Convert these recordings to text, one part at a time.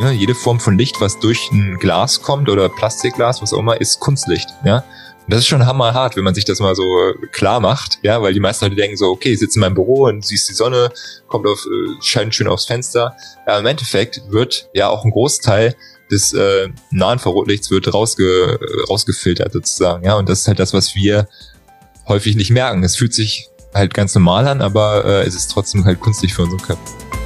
Ja, jede Form von Licht, was durch ein Glas kommt oder Plastikglas, was auch immer, ist Kunstlicht. Ja, und das ist schon hammerhart, wenn man sich das mal so klar macht, ja, weil die meisten Leute denken so, okay, ich sitze in meinem Büro und siehst die Sonne, kommt auf, äh, scheint schön aufs Fenster. Ja, im Endeffekt wird ja auch ein Großteil des äh, Nahinfrarotlichts wird rausge rausgefiltert sozusagen, ja, und das ist halt das, was wir häufig nicht merken. Es fühlt sich halt ganz normal an, aber äh, es ist trotzdem halt künstlich für unseren Körper.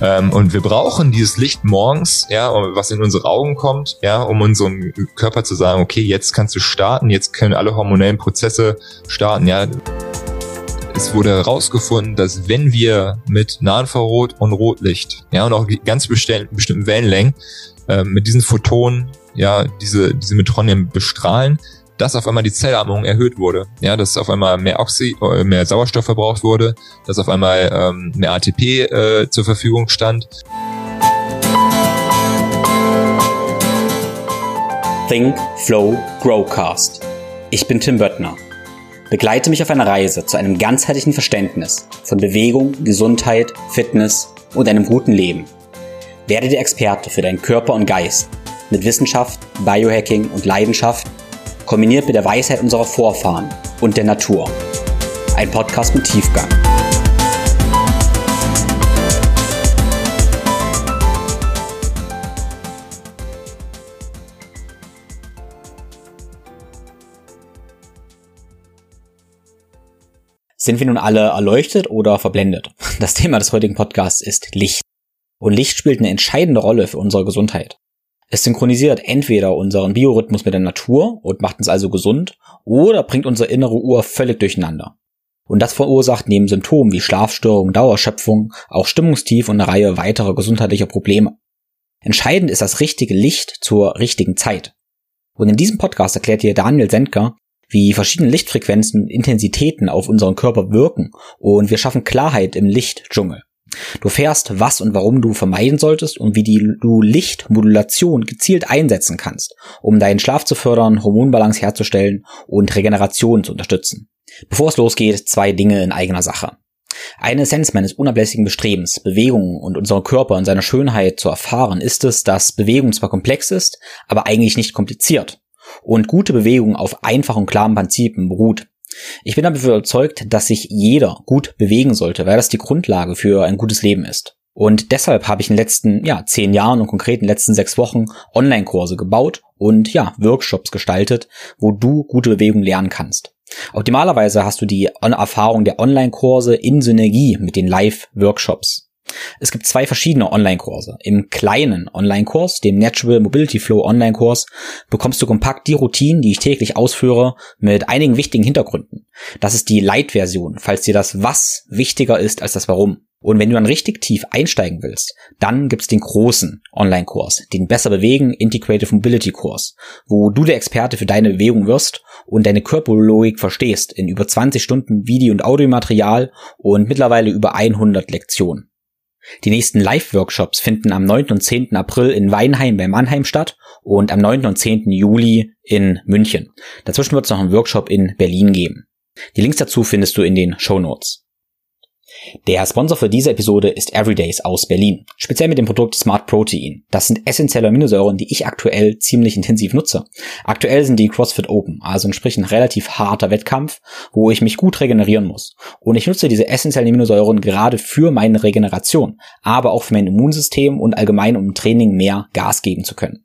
Ähm, und wir brauchen dieses Licht morgens, ja, was in unsere Augen kommt, ja, um unserem Körper zu sagen, okay, jetzt kannst du starten, jetzt können alle hormonellen Prozesse starten, ja. Es wurde herausgefunden, dass wenn wir mit Nahinfrarot und Rotlicht, ja, und auch ganz bestimmten Wellenlängen, äh, mit diesen Photonen, ja, diese, diese Metronien bestrahlen, dass auf einmal die Zellatmung erhöht wurde. Ja, dass auf einmal mehr Oxy, äh, mehr Sauerstoff verbraucht wurde, dass auf einmal ähm, mehr ATP äh, zur Verfügung stand. Think, Flow, Growcast. Ich bin Tim Böttner. Begleite mich auf einer Reise zu einem ganzheitlichen Verständnis von Bewegung, Gesundheit, Fitness und einem guten Leben. Werde der Experte für deinen Körper und Geist mit Wissenschaft, Biohacking und Leidenschaft kombiniert mit der Weisheit unserer Vorfahren und der Natur. Ein Podcast mit Tiefgang. Sind wir nun alle erleuchtet oder verblendet? Das Thema des heutigen Podcasts ist Licht. Und Licht spielt eine entscheidende Rolle für unsere Gesundheit. Es synchronisiert entweder unseren Biorhythmus mit der Natur und macht uns also gesund, oder bringt unsere innere Uhr völlig durcheinander. Und das verursacht neben Symptomen wie Schlafstörungen, Dauerschöpfung auch Stimmungstief und eine Reihe weiterer gesundheitlicher Probleme. Entscheidend ist das richtige Licht zur richtigen Zeit. Und in diesem Podcast erklärt dir Daniel Sendker, wie verschiedene Lichtfrequenzen und Intensitäten auf unseren Körper wirken und wir schaffen Klarheit im Lichtdschungel. Du fährst, was und warum du vermeiden solltest und wie die, du Lichtmodulation gezielt einsetzen kannst, um deinen Schlaf zu fördern, Hormonbalance herzustellen und Regeneration zu unterstützen. Bevor es losgeht, zwei Dinge in eigener Sache. Eine Essenz meines unablässigen Bestrebens, Bewegung und unseren Körper in seiner Schönheit zu erfahren, ist es, dass Bewegung zwar komplex ist, aber eigentlich nicht kompliziert. Und gute Bewegung auf einfachen und klaren Prinzipien beruht. Ich bin dafür überzeugt, dass sich jeder gut bewegen sollte, weil das die Grundlage für ein gutes Leben ist. Und deshalb habe ich in den letzten ja, zehn Jahren und konkret in den letzten sechs Wochen Online-Kurse gebaut und ja, Workshops gestaltet, wo du gute Bewegung lernen kannst. Optimalerweise hast du die Erfahrung der Online-Kurse in Synergie mit den Live-Workshops. Es gibt zwei verschiedene Online-Kurse. Im kleinen Online-Kurs, dem Natural Mobility Flow Online-Kurs, bekommst du kompakt die Routinen, die ich täglich ausführe, mit einigen wichtigen Hintergründen. Das ist die Light-Version, falls dir das Was wichtiger ist als das Warum. Und wenn du dann richtig tief einsteigen willst, dann gibt's den großen Online-Kurs, den Besser Bewegen Integrative Mobility Kurs, wo du der Experte für deine Bewegung wirst und deine Körperlogik verstehst in über 20 Stunden Video- und Audiomaterial und mittlerweile über 100 Lektionen. Die nächsten Live-Workshops finden am 9. und 10. April in Weinheim bei Mannheim statt und am 9. und 10. Juli in München. Dazwischen wird es noch einen Workshop in Berlin geben. Die Links dazu findest du in den Show Notes. Der Sponsor für diese Episode ist Everydays aus Berlin, speziell mit dem Produkt Smart Protein. Das sind essentielle Aminosäuren, die ich aktuell ziemlich intensiv nutze. Aktuell sind die CrossFit Open, also entsprechend ein relativ harter Wettkampf, wo ich mich gut regenerieren muss. Und ich nutze diese essentiellen Aminosäuren gerade für meine Regeneration, aber auch für mein Immunsystem und allgemein um im Training mehr Gas geben zu können.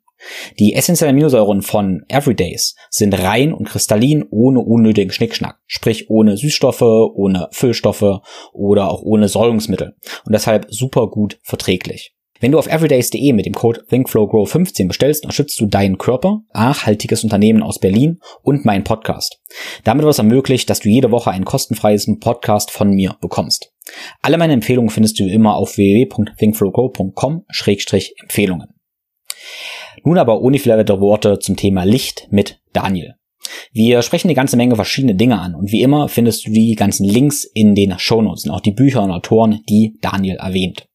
Die essentiellen Aminosäuren von Everydays sind rein und kristallin ohne unnötigen Schnickschnack, sprich ohne Süßstoffe, ohne Füllstoffe oder auch ohne Säurungsmittel und deshalb super gut verträglich. Wenn du auf everydays.de mit dem Code ThinkFlowGrow15 bestellst, unterstützt du deinen Körper, nachhaltiges Unternehmen aus Berlin und meinen Podcast. Damit wird es ermöglicht, dass du jede Woche ein kostenfreies Podcast von mir bekommst. Alle meine Empfehlungen findest du immer auf www.thinkflowgrow.com-empfehlungen. Nun aber ohne viele Worte zum Thema Licht mit Daniel. Wir sprechen eine ganze Menge verschiedene Dinge an und wie immer findest du die ganzen Links in den Shownotes und auch die Bücher und Autoren, die Daniel erwähnt.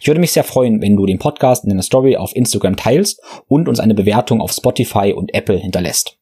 Ich würde mich sehr freuen, wenn du den Podcast in deiner Story auf Instagram teilst und uns eine Bewertung auf Spotify und Apple hinterlässt.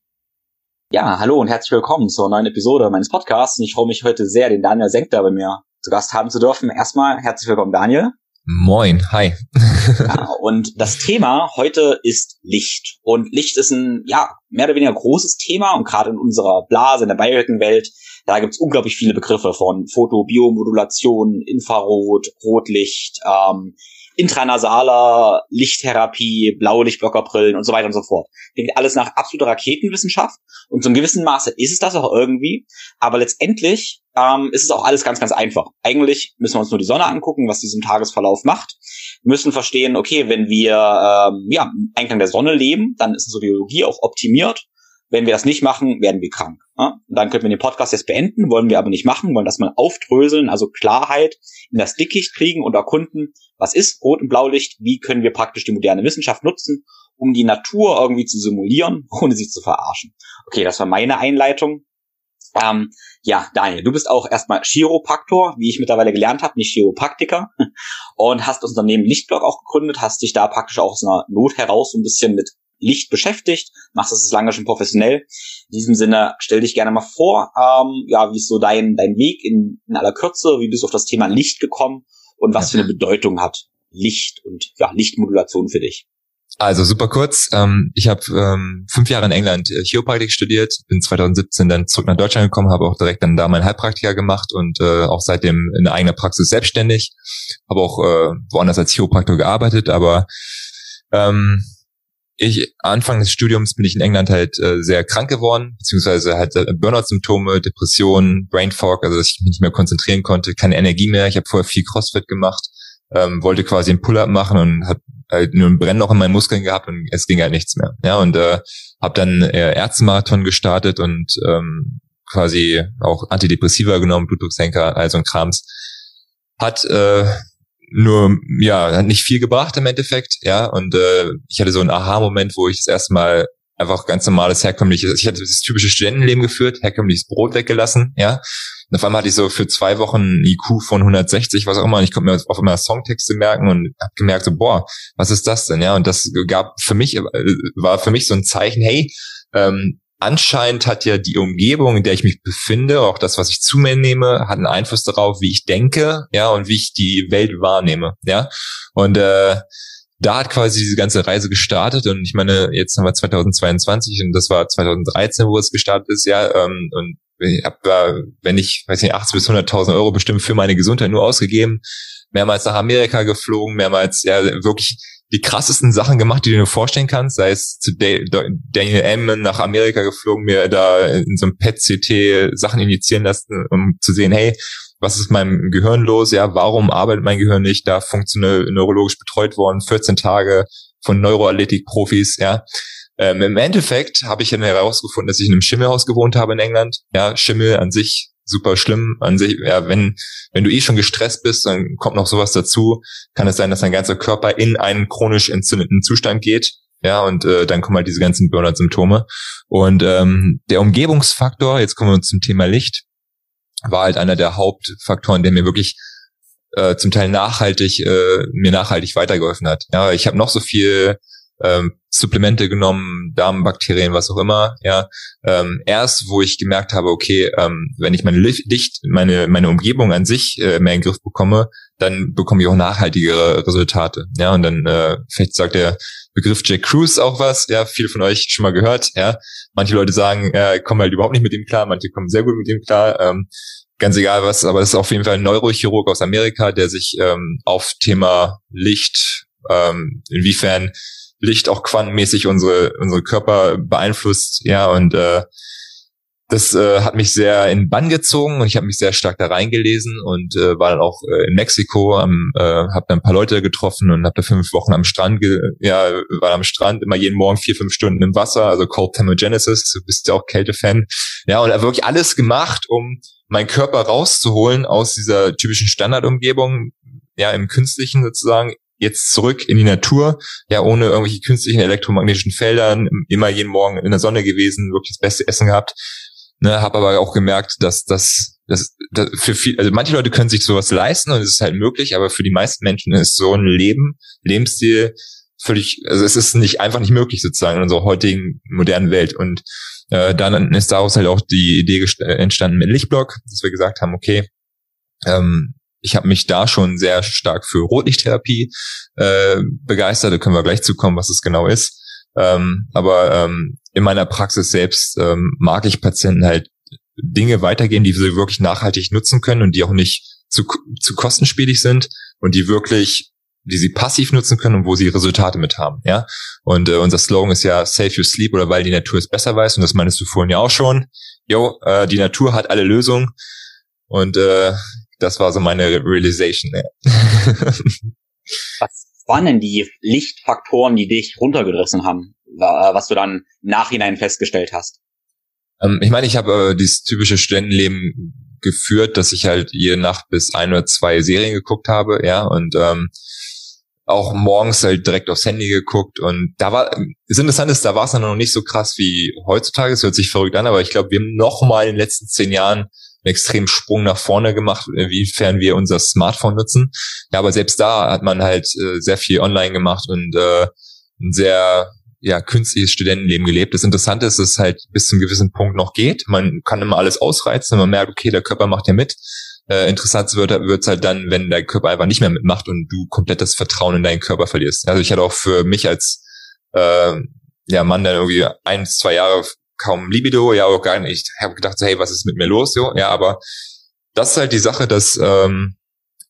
Ja, hallo und herzlich willkommen zur neuen Episode meines Podcasts. Und ich freue mich heute sehr, den Daniel Senkter bei mir zu Gast haben zu dürfen. Erstmal herzlich willkommen, Daniel. Moin, hi. ja, und das Thema heute ist Licht. Und Licht ist ein, ja, mehr oder weniger großes Thema und gerade in unserer Blase, in der Biohacking-Welt, da gibt's unglaublich viele Begriffe von Foto, Biomodulation, Infrarot, Rotlicht, ähm, intranasaler Lichttherapie, blaue Lichtblockerbrillen und so weiter und so fort. Klingt alles nach absoluter Raketenwissenschaft und zum gewissen Maße ist es das auch irgendwie, aber letztendlich ähm, ist es auch alles ganz, ganz einfach. Eigentlich müssen wir uns nur die Sonne angucken, was diesem Tagesverlauf macht, müssen verstehen, okay, wenn wir ähm, ja, im Einklang der Sonne leben, dann ist unsere Biologie auch optimiert wenn wir das nicht machen, werden wir krank. Ja? dann können wir den Podcast jetzt beenden, wollen wir aber nicht machen, wollen das mal aufdröseln, also Klarheit in das Dickicht kriegen und erkunden, was ist Rot- und Blaulicht, wie können wir praktisch die moderne Wissenschaft nutzen, um die Natur irgendwie zu simulieren, ohne sie zu verarschen. Okay, das war meine Einleitung. Ähm, ja, Daniel, du bist auch erstmal Chiropraktor, wie ich mittlerweile gelernt habe, nicht Chiropraktiker. Und hast das Unternehmen Lichtblock auch gegründet, hast dich da praktisch auch aus einer Not heraus so ein bisschen mit Licht beschäftigt, machst das lange schon professionell. In diesem Sinne, stell dich gerne mal vor, ähm, ja, wie ist so dein, dein Weg in, in aller Kürze, wie bist du auf das Thema Licht gekommen und was für eine Bedeutung hat Licht und ja, Lichtmodulation für dich? Also super kurz. Ähm, ich habe ähm, fünf Jahre in England äh, Chiropraktik studiert, bin 2017 dann zurück nach Deutschland gekommen, habe auch direkt dann da meinen Heilpraktiker gemacht und äh, auch seitdem in eigener Praxis selbstständig. Habe auch äh, woanders als Chiropraktor gearbeitet, aber ähm, ich Anfang des Studiums bin ich in England halt äh, sehr krank geworden, beziehungsweise halt äh, Burnout-Symptome, Depressionen, Brain Fog, also dass ich mich nicht mehr konzentrieren konnte, keine Energie mehr. Ich habe vorher viel CrossFit gemacht, ähm, wollte quasi einen Pull-up machen und habe halt nur ein Brennen noch in meinen Muskeln gehabt und es ging halt nichts mehr. Ja und äh, habe dann äh, Ärztemarathon gestartet und ähm, quasi auch Antidepressiva genommen, Blutdrucksenker, also ein Krams. Hat äh, nur ja hat nicht viel gebracht im Endeffekt ja. Und äh, ich hatte so einen Aha-Moment wo ich das erste Mal einfach ganz normales herkömmliches ich hatte das typische Studentenleben geführt herkömmliches Brot weggelassen ja. Und auf einmal hatte ich so für zwei Wochen ein IQ von 160 was auch immer. Und ich konnte mir auf einmal Songtexte merken und habe gemerkt so boah was ist das denn ja? Und das gab für mich äh, war für mich so ein Zeichen hey ähm, anscheinend hat ja die Umgebung, in der ich mich befinde, auch das, was ich zu mir nehme, hat einen Einfluss darauf, wie ich denke, ja, und wie ich die Welt wahrnehme, ja. Und äh, da hat quasi diese ganze Reise gestartet und ich meine, jetzt haben wir 2022 und das war 2013, wo es gestartet ist, ja, ähm, und ich habe da, wenn ich, weiß nicht, 80 bis 100.000 Euro bestimmt für meine Gesundheit nur ausgegeben, mehrmals nach Amerika geflogen, mehrmals, ja, wirklich die krassesten Sachen gemacht, die du dir vorstellen kannst, sei es zu Daniel Ellman nach Amerika geflogen, mir da in so einem PET-CT Sachen injizieren lassen, um zu sehen, hey, was ist meinem Gehirn los? Ja, warum arbeitet mein Gehirn nicht? Da funktionell neurologisch betreut worden, 14 Tage von Neuroathletik-Profis, ja. Ähm, Im Endeffekt habe ich dann herausgefunden, dass ich in einem Schimmelhaus gewohnt habe in England. Ja, Schimmel an sich super schlimm an sich. Ja, wenn, wenn du eh schon gestresst bist, dann kommt noch sowas dazu, kann es sein, dass dein ganzer Körper in einen chronisch entzündeten Zustand geht. Ja, und äh, dann kommen halt diese ganzen Burnout-Symptome. Und ähm, der Umgebungsfaktor, jetzt kommen wir zum Thema Licht, war halt einer der Hauptfaktoren, der mir wirklich äh, zum Teil nachhaltig, äh, mir nachhaltig weitergeholfen hat. Ja, ich habe noch so viel ähm, Supplemente genommen, Darmbakterien, was auch immer, ja. Ähm, erst, wo ich gemerkt habe, okay, ähm, wenn ich meine Licht, meine, meine Umgebung an sich äh, mehr in den Griff bekomme, dann bekomme ich auch nachhaltigere Resultate. Ja, und dann, äh, vielleicht sagt der Begriff Jack Cruz auch was, ja, viele von euch schon mal gehört, ja. Manche Leute sagen, äh, kommen halt überhaupt nicht mit dem klar, manche kommen sehr gut mit dem klar. Ähm, ganz egal was, aber es ist auf jeden Fall ein Neurochirurg aus Amerika, der sich ähm, auf Thema Licht, ähm, inwiefern Licht auch quantenmäßig unsere, unsere Körper beeinflusst, ja, und äh, das äh, hat mich sehr in Bann gezogen und ich habe mich sehr stark da reingelesen und äh, war dann auch äh, in Mexiko, am, äh, habe da ein paar Leute getroffen und habe da fünf Wochen am Strand, ge ja, war am Strand immer jeden Morgen vier, fünf Stunden im Wasser, also Cold Thermogenesis, du bist ja auch Kältefan, ja, und wirklich alles gemacht, um meinen Körper rauszuholen aus dieser typischen Standardumgebung, ja, im Künstlichen sozusagen jetzt zurück in die Natur, ja, ohne irgendwelche künstlichen elektromagnetischen Feldern, immer jeden Morgen in der Sonne gewesen, wirklich das beste Essen gehabt. Ne, habe aber auch gemerkt, dass das, das, das für viel, also manche Leute können sich sowas leisten und es ist halt möglich, aber für die meisten Menschen ist so ein Leben, Lebensstil völlig, also es ist nicht einfach nicht möglich sozusagen in unserer heutigen modernen Welt und äh, dann ist daraus halt auch die Idee entstanden mit Lichtblock, dass wir gesagt haben, okay, ähm, ich habe mich da schon sehr stark für Rotlichttherapie äh, begeistert. Da können wir gleich zukommen, was es genau ist. Ähm, aber ähm, in meiner Praxis selbst ähm, mag ich Patienten halt Dinge weitergehen, die sie wirklich nachhaltig nutzen können und die auch nicht zu, zu kostenspielig sind und die wirklich, die sie passiv nutzen können und wo sie Resultate mit haben, ja. Und äh, unser Slogan ist ja Save Your Sleep oder weil die Natur es besser weiß und das meinst du vorhin ja auch schon. Jo, äh, die Natur hat alle Lösungen und äh, das war so meine Realization. Ja. Was waren denn die Lichtfaktoren, die dich runtergerissen haben, was du dann im Nachhinein festgestellt hast? Ähm, ich meine, ich habe äh, dieses typische Studentenleben geführt, dass ich halt jede Nacht bis ein oder zwei Serien geguckt habe, ja, und ähm, auch morgens halt direkt aufs Handy geguckt und da war, das Interessante ist, da war es dann noch nicht so krass wie heutzutage, es hört sich verrückt an, aber ich glaube, wir haben noch mal in den letzten zehn Jahren einen extremen Sprung nach vorne gemacht, inwiefern wir unser Smartphone nutzen. Ja, aber selbst da hat man halt äh, sehr viel online gemacht und äh, ein sehr ja, künstliches Studentenleben gelebt. Das Interessante ist, dass es halt bis zu einem gewissen Punkt noch geht. Man kann immer alles ausreizen und man merkt, okay, der Körper macht ja mit. Äh, interessant wird es halt dann, wenn der Körper einfach nicht mehr mitmacht und du komplett das Vertrauen in deinen Körper verlierst. Also ich hatte auch für mich als äh, ja, Mann dann irgendwie ein, zwei Jahre kaum Libido, ja auch gar nicht. Ich habe gedacht, hey, was ist mit mir los? So, ja, aber das ist halt die Sache, dass ähm,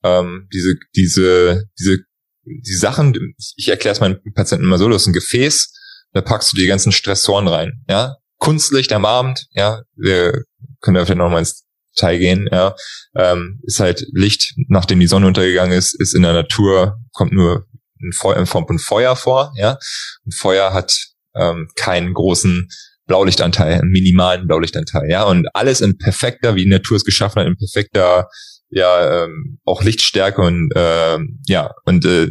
ähm, diese, diese, diese, die Sachen, ich erkläre es meinen Patienten immer so, das ist ein Gefäß, da packst du die ganzen Stressoren rein, ja. Kunstlicht am Abend, ja, wir können da noch mal ins Detail gehen, ja, ähm, ist halt Licht, nachdem die Sonne untergegangen ist, ist in der Natur, kommt nur ein Feuer, in Form von Feuer vor, ja. Und Feuer hat ähm, keinen großen Blaulichtanteil, einen minimalen Blaulichtanteil, ja. Und alles in perfekter, wie die Natur es geschaffen hat, in perfekter ja ähm, auch Lichtstärke und ähm, ja und äh,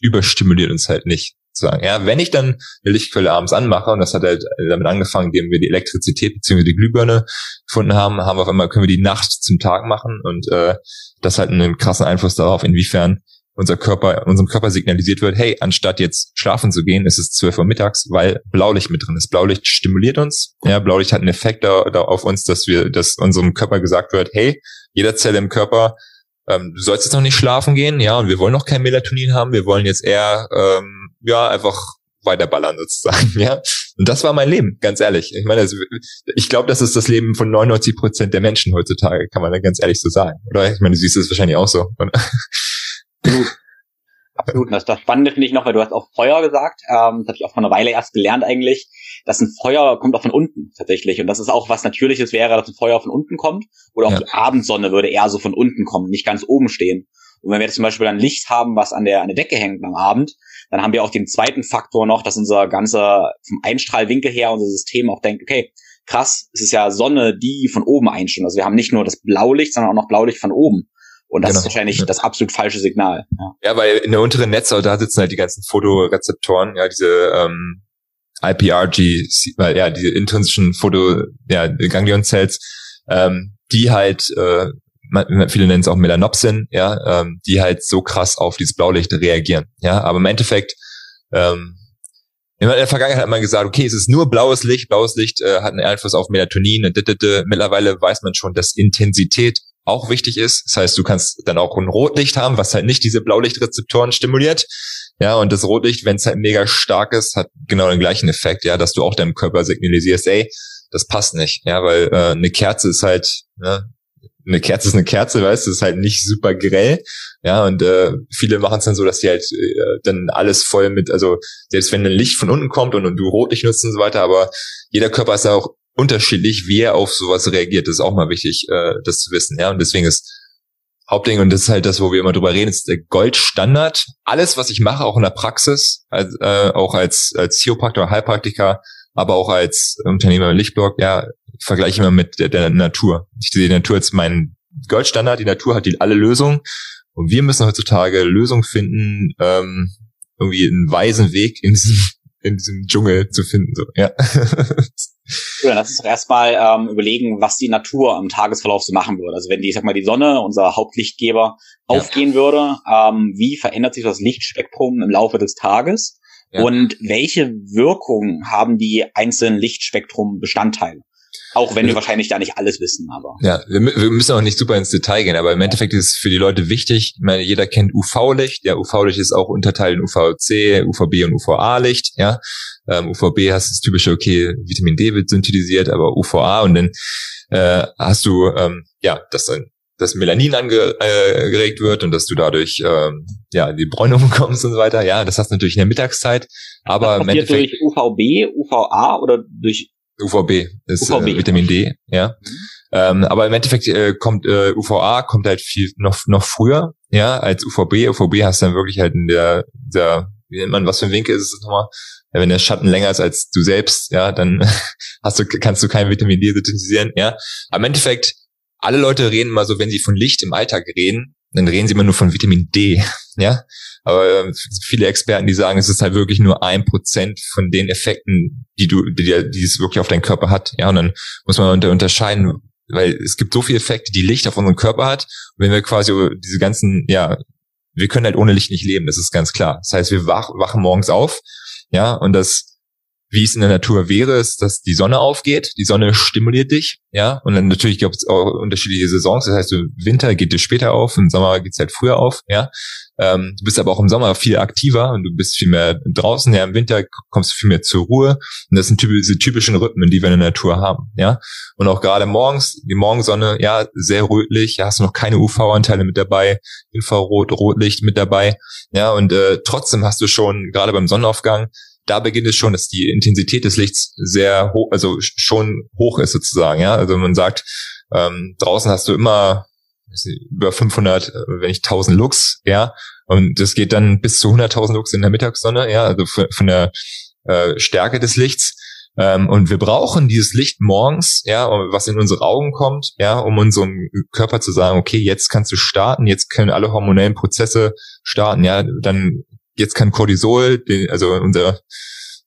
überstimuliert uns halt nicht sagen. Ja, wenn ich dann eine Lichtquelle abends anmache, und das hat halt damit angefangen, indem wir die Elektrizität bzw. die Glühbirne gefunden haben, haben wir auf einmal, können wir die Nacht zum Tag machen und äh, das hat einen krassen Einfluss darauf, inwiefern unser Körper, unserem Körper signalisiert wird, hey, anstatt jetzt schlafen zu gehen, ist es 12 Uhr mittags, weil Blaulicht mit drin ist. Blaulicht stimuliert uns. Ja, Blaulicht hat einen Effekt da, da auf uns, dass wir, dass unserem Körper gesagt wird, hey, jeder Zelle im Körper ähm, du sollst jetzt noch nicht schlafen gehen, ja, und wir wollen noch kein Melatonin haben, wir wollen jetzt eher, ähm, ja, einfach weiterballern sozusagen, ja. Und das war mein Leben, ganz ehrlich. Ich meine, also, ich glaube, das ist das Leben von 99 Prozent der Menschen heutzutage, kann man ganz ehrlich so sagen, oder? Ich meine, du siehst es wahrscheinlich auch so. Absolut. Und das, das Spannende finde ich noch, weil du hast auch Feuer gesagt. Ähm, das habe ich auch vor einer Weile erst gelernt eigentlich, dass ein Feuer kommt auch von unten tatsächlich. Und das ist auch was Natürliches wäre, dass ein Feuer von unten kommt. Oder auch ja. die Abendsonne würde eher so von unten kommen, nicht ganz oben stehen. Und wenn wir jetzt zum Beispiel ein Licht haben, was an der, an der Decke hängt am Abend, dann haben wir auch den zweiten Faktor noch, dass unser ganzer vom Einstrahlwinkel her unser System auch denkt, okay, krass, es ist ja Sonne, die von oben einstrahlt. Also wir haben nicht nur das Blaulicht, sondern auch noch Blaulicht von oben. Und das genau. ist wahrscheinlich ja. das absolut falsche Signal. Ja. ja, weil in der unteren Netzhaut, da sitzen halt die ganzen Fotorezeptoren, ja, diese ähm, IPRG, weil ja, diese intrinsischen Foto, ja, Ganglion-Cells, ähm, die halt, äh, viele nennen es auch Melanopsin, ja, ähm, die halt so krass auf dieses Blaulicht reagieren. Ja, aber im Endeffekt, ähm, in der Vergangenheit hat man gesagt, okay, es ist nur blaues Licht, blaues Licht äh, hat einen Einfluss auf Melatonin. Und Mittlerweile weiß man schon, dass Intensität auch wichtig ist. Das heißt, du kannst dann auch ein Rotlicht haben, was halt nicht diese Blaulichtrezeptoren stimuliert. Ja, und das Rotlicht, wenn es halt mega stark ist, hat genau den gleichen Effekt, ja, dass du auch deinem Körper signalisierst, ey, das passt nicht, ja, weil äh, eine Kerze ist halt, ne, eine Kerze ist eine Kerze, weißt du, ist halt nicht super grell, ja, und äh, viele machen es dann so, dass die halt äh, dann alles voll mit, also selbst wenn ein Licht von unten kommt und, und du Rotlicht nutzt und so weiter, aber jeder Körper ist ja auch unterschiedlich, wie er auf sowas reagiert. Das ist auch mal wichtig, äh, das zu wissen. Ja, und deswegen ist Hauptding, und das ist halt das, wo wir immer drüber reden, ist der Goldstandard. Alles, was ich mache, auch in der Praxis, als, äh, auch als, als Chiropraktiker, Heilpraktiker, aber auch als Unternehmer im Lichtblock, ja, vergleiche immer mit der, der Natur. Ich sehe die Natur als mein Goldstandard, die Natur hat die alle Lösungen. Und wir müssen heutzutage Lösungen finden, ähm, irgendwie einen weisen Weg in diesem, in diesem Dschungel zu finden. So, ja. Ja, lass uns doch erstmal ähm, überlegen, was die Natur im Tagesverlauf so machen würde. Also wenn die, ich sag mal, die Sonne, unser Hauptlichtgeber, ja. aufgehen würde, ähm, wie verändert sich das Lichtspektrum im Laufe des Tages? Ja. Und welche Wirkung haben die einzelnen Lichtspektrum-Bestandteile? Auch wenn wir wahrscheinlich da nicht alles wissen, aber. Ja, wir, wir, müssen auch nicht super ins Detail gehen, aber im Endeffekt ist es für die Leute wichtig. Ich meine, jeder kennt UV-Licht. Ja, UV-Licht ist auch unterteilt in UVC, UVB und UVA-Licht. Ja, ähm, UVB hast das typische, okay, Vitamin D wird synthetisiert, aber UVA und dann äh, hast du ähm, ja, dass dann das Melanin angeregt äh, wird und dass du dadurch ähm, ja die Bräunung bekommst und so weiter. Ja, das hast du natürlich in der Mittagszeit. Aber das passiert durch UVB, UVA oder durch UVB ist UVB. Äh, Vitamin D, ja. Mhm. Ähm, aber im Endeffekt äh, kommt äh, UVA kommt halt viel noch noch früher, ja, als UVB. UVB hast du dann wirklich halt in der, der wie nennt man, was für ein Winkel ist es nochmal? Ja, wenn der Schatten länger ist als du selbst, ja, dann hast du, kannst du kein Vitamin D synthetisieren, ja. Aber im Endeffekt, alle Leute reden mal so, wenn sie von Licht im Alltag reden, dann reden sie immer nur von Vitamin D, ja. Aber äh, viele Experten, die sagen, es ist halt wirklich nur ein Prozent von den Effekten, die du, die, die es wirklich auf deinen Körper hat, ja. Und dann muss man unter unterscheiden, weil es gibt so viele Effekte, die Licht auf unseren Körper hat. Und wenn wir quasi diese ganzen, ja, wir können halt ohne Licht nicht leben, das ist ganz klar. Das heißt, wir wach, wachen morgens auf, ja, und das wie es in der Natur wäre, ist, dass die Sonne aufgeht, die Sonne stimuliert dich, ja, und dann natürlich gibt es auch unterschiedliche Saisons, das heißt, im Winter geht es später auf, im Sommer geht es halt früher auf, ja. Ähm, du bist aber auch im Sommer viel aktiver und du bist viel mehr draußen, ja, im Winter kommst du viel mehr zur Ruhe und das sind diese typischen Rhythmen, die wir in der Natur haben, ja. Und auch gerade morgens, die Morgensonne, ja, sehr rötlich, ja, hast du noch keine UV-Anteile mit dabei, Infrarot, Rotlicht mit dabei, ja, und äh, trotzdem hast du schon, gerade beim Sonnenaufgang, da beginnt es schon, dass die Intensität des Lichts sehr hoch, also schon hoch ist sozusagen. Ja, also man sagt, ähm, draußen hast du immer über 500, äh, wenn nicht 1000 Lux, ja, und das geht dann bis zu 100.000 Lux in der Mittagssonne, ja, also von der äh, Stärke des Lichts. Ähm, und wir brauchen dieses Licht morgens, ja, was in unsere Augen kommt, ja, um unserem Körper zu sagen, okay, jetzt kannst du starten, jetzt können alle hormonellen Prozesse starten, ja, dann jetzt kann Cortisol, also unser,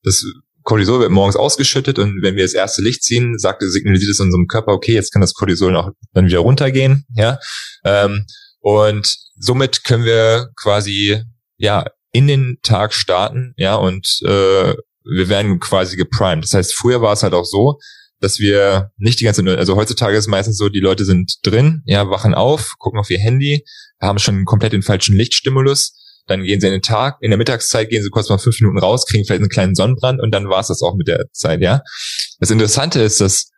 das Cortisol wird morgens ausgeschüttet und wenn wir das erste Licht ziehen, sagt, signalisiert es unserem Körper, okay, jetzt kann das Cortisol auch dann wieder runtergehen, ja. Ähm, und somit können wir quasi, ja, in den Tag starten, ja, und äh, wir werden quasi geprimed. Das heißt, früher war es halt auch so, dass wir nicht die ganze, also heutzutage ist meistens so, die Leute sind drin, ja, wachen auf, gucken auf ihr Handy, haben schon komplett den falschen Lichtstimulus dann gehen sie in den Tag, in der Mittagszeit gehen sie kurz mal fünf Minuten raus, kriegen vielleicht einen kleinen Sonnenbrand und dann war es das auch mit der Zeit, ja. Das Interessante ist, dass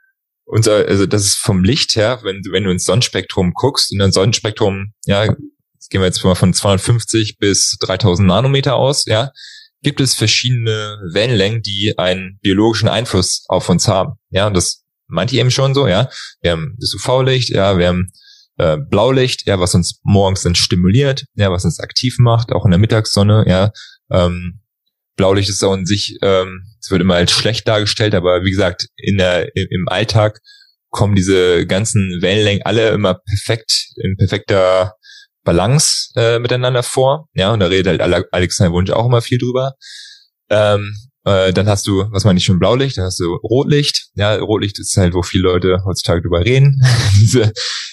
unser, also das ist vom Licht her, wenn du, wenn du ins Sonnenspektrum guckst, in ein Sonnenspektrum, ja, gehen wir jetzt mal von 250 bis 3000 Nanometer aus, ja, gibt es verschiedene Wellenlängen, die einen biologischen Einfluss auf uns haben. Ja, und das meint ihr eben schon so, ja. Wir haben das UV-Licht, ja, wir haben äh, Blaulicht, ja, was uns morgens dann stimuliert, ja, was uns aktiv macht, auch in der Mittagssonne, ja. Ähm, Blaulicht ist auch in sich, ähm, es wird immer als schlecht dargestellt, aber wie gesagt, in der, im Alltag kommen diese ganzen Wellenlängen alle immer perfekt, in perfekter Balance äh, miteinander vor. Ja, und da redet halt Alexander Wunsch auch immer viel drüber. Ähm, äh, dann hast du, was meine ich schon, Blaulicht, dann hast du Rotlicht. Ja, Rotlicht ist halt, wo viele Leute heutzutage drüber reden. Diese,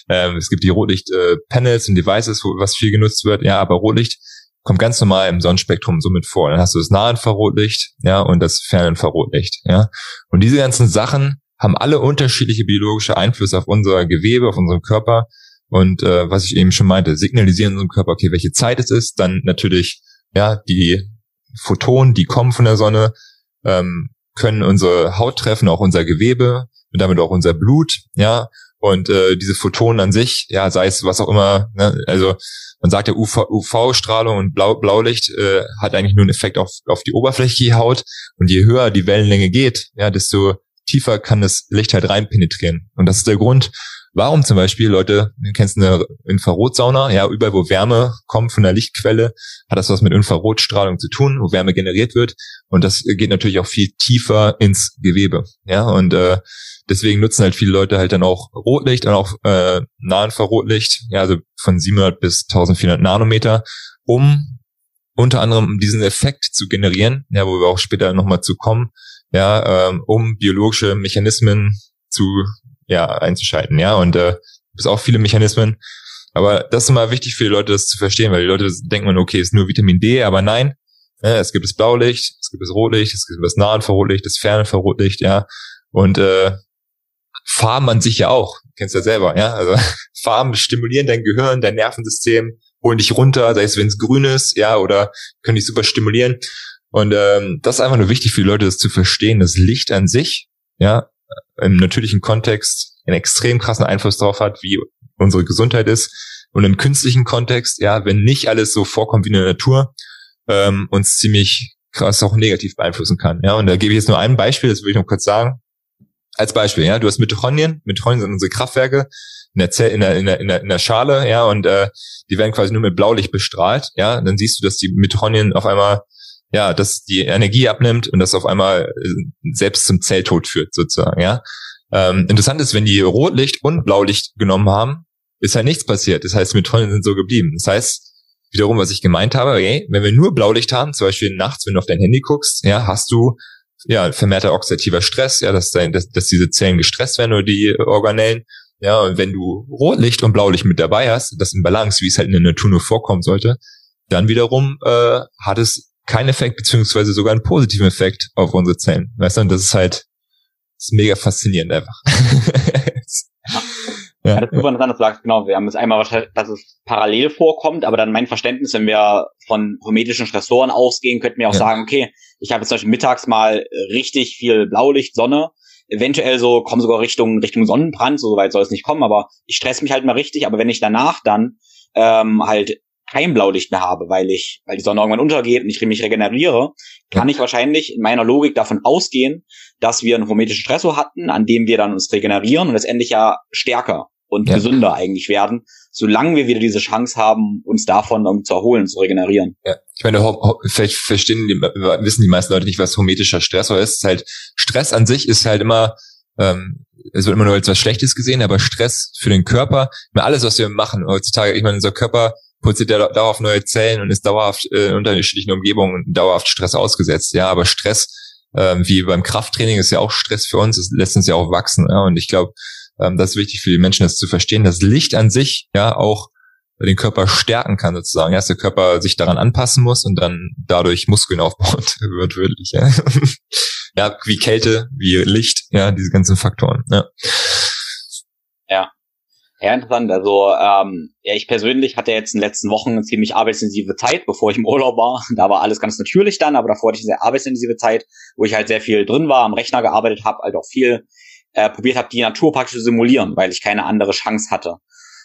ähm, es gibt die Rotlicht-Panels äh, und Devices, wo, was viel genutzt wird. Ja, aber Rotlicht kommt ganz normal im Sonnenspektrum somit vor. Dann hast du das Nahinfrarotlicht, ja, und das Ferninfrarotlicht, ja. Und diese ganzen Sachen haben alle unterschiedliche biologische Einflüsse auf unser Gewebe, auf unseren Körper. Und äh, was ich eben schon meinte, signalisieren unserem Körper, okay, welche Zeit es ist, dann natürlich ja die Photonen, die kommen von der Sonne, ähm, können unsere Haut treffen, auch unser Gewebe und damit auch unser Blut, ja. Und äh, diese Photonen an sich, ja, sei es was auch immer, ne, also man sagt ja UV-Strahlung UV und Blau Blaulicht äh, hat eigentlich nur einen Effekt auf, auf die oberflächliche Haut. Und je höher die Wellenlänge geht, ja, desto tiefer kann das Licht halt rein penetrieren. Und das ist der Grund, Warum zum Beispiel, Leute, du kennst eine Infrarotsauna, ja, überall wo Wärme kommt von der Lichtquelle, hat das was mit Infrarotstrahlung zu tun, wo Wärme generiert wird. Und das geht natürlich auch viel tiefer ins Gewebe. Ja, und äh, deswegen nutzen halt viele Leute halt dann auch Rotlicht und auch äh, Nahinfrarotlicht, ja, also von 700 bis 1400 Nanometer, um unter anderem diesen Effekt zu generieren, ja, wo wir auch später nochmal zu kommen, ja, ähm, um biologische Mechanismen zu ja, einzuschalten, ja. Und äh, es auch viele Mechanismen. Aber das ist immer wichtig für die Leute, das zu verstehen, weil die Leute denken, okay, es ist nur Vitamin D, aber nein, ja, es gibt das Blaulicht, es gibt das Rotlicht, es gibt das Nahinfrarotlicht, das Ferninfrarotlicht, ja. Und äh, Farben an sich ja auch. Kennst du ja selber, ja? Also Farben stimulieren dein Gehirn, dein Nervensystem, holen dich runter, sei es wenn es grün ist, ja, oder können dich super stimulieren. Und ähm, das ist einfach nur wichtig für die Leute, das zu verstehen, dass Licht an sich, ja, im natürlichen Kontext einen extrem krassen Einfluss darauf hat, wie unsere Gesundheit ist. Und im künstlichen Kontext, ja, wenn nicht alles so vorkommt wie in der Natur, ähm, uns ziemlich krass auch negativ beeinflussen kann. Ja, und da gebe ich jetzt nur ein Beispiel, das will ich noch kurz sagen. Als Beispiel, ja, du hast Mitochondrien. Mitochondrien sind unsere Kraftwerke in der, Zell, in der, in der, in der, Schale, ja, und äh, die werden quasi nur mit Blaulicht bestrahlt, ja. Dann siehst du, dass die Mitochondrien auf einmal ja, dass die Energie abnimmt und das auf einmal äh, selbst zum Zelltod führt, sozusagen, ja. Ähm, interessant ist, wenn die Rotlicht und Blaulicht genommen haben, ist halt nichts passiert. Das heißt, Mitochondrien sind so geblieben. Das heißt, wiederum, was ich gemeint habe, okay, wenn wir nur Blaulicht haben, zum Beispiel nachts, wenn du auf dein Handy guckst, ja, hast du ja vermehrter oxidativer Stress, ja, dass, dass, dass diese Zellen gestresst werden oder die Organellen. Ja, und wenn du Rotlicht und Blaulicht mit dabei hast, das in Balance, wie es halt in der Natur nur vorkommen sollte, dann wiederum äh, hat es keinen Effekt, beziehungsweise sogar einen positiven Effekt auf unsere Zellen. Weißt du, und das ist halt das ist mega faszinierend einfach. Ja, ja das ist super interessant, dass du sagst, genau, wir haben es einmal wahrscheinlich, dass es parallel vorkommt, aber dann mein Verständnis, wenn wir von hormetischen Stressoren ausgehen, könnten wir auch ja. sagen, okay, ich habe jetzt zum Beispiel mittags mal richtig viel Blaulicht, Sonne, eventuell so kommen sogar Richtung Richtung Sonnenbrand, so weit soll es nicht kommen, aber ich stress mich halt mal richtig, aber wenn ich danach dann ähm, halt kein Blaulicht mehr habe, weil ich, weil die Sonne irgendwann untergeht und ich mich regeneriere, kann ich wahrscheinlich in meiner Logik davon ausgehen, dass wir einen hormetischen Stressor hatten, an dem wir dann uns regenerieren und letztendlich ja stärker und ja. gesünder eigentlich werden, solange wir wieder diese Chance haben, uns davon irgendwie zu erholen, zu regenerieren. Ja, ich meine, vielleicht verstehen die, wissen die meisten Leute nicht, was hormetischer Stressor ist. ist halt Stress an sich ist halt immer ähm, es wird immer nur als was Schlechtes gesehen, aber Stress für den Körper, alles, was wir machen heutzutage, ich meine, unser Körper produziert ja dauerhaft neue Zellen und ist dauerhaft äh, in unterschiedlichen Umgebungen dauerhaft Stress ausgesetzt. Ja, aber Stress, ähm, wie beim Krafttraining, ist ja auch Stress für uns, es lässt uns ja auch wachsen. Ja? Und ich glaube, ähm, das ist wichtig für die Menschen, das zu verstehen, dass Licht an sich ja auch den Körper stärken kann sozusagen, ja, dass der Körper sich daran anpassen muss und dann dadurch Muskeln aufbaut wird wirklich, ja. ja, wie Kälte, wie Licht, ja, diese ganzen Faktoren. Ja, ja, interessant. Also ähm, ja, ich persönlich hatte jetzt in den letzten Wochen eine ziemlich arbeitsintensive Zeit, bevor ich im Urlaub war. Da war alles ganz natürlich dann, aber davor hatte ich eine sehr arbeitsintensive Zeit, wo ich halt sehr viel drin war, am Rechner gearbeitet habe, halt auch viel äh, probiert habe, die Natur praktisch zu simulieren, weil ich keine andere Chance hatte.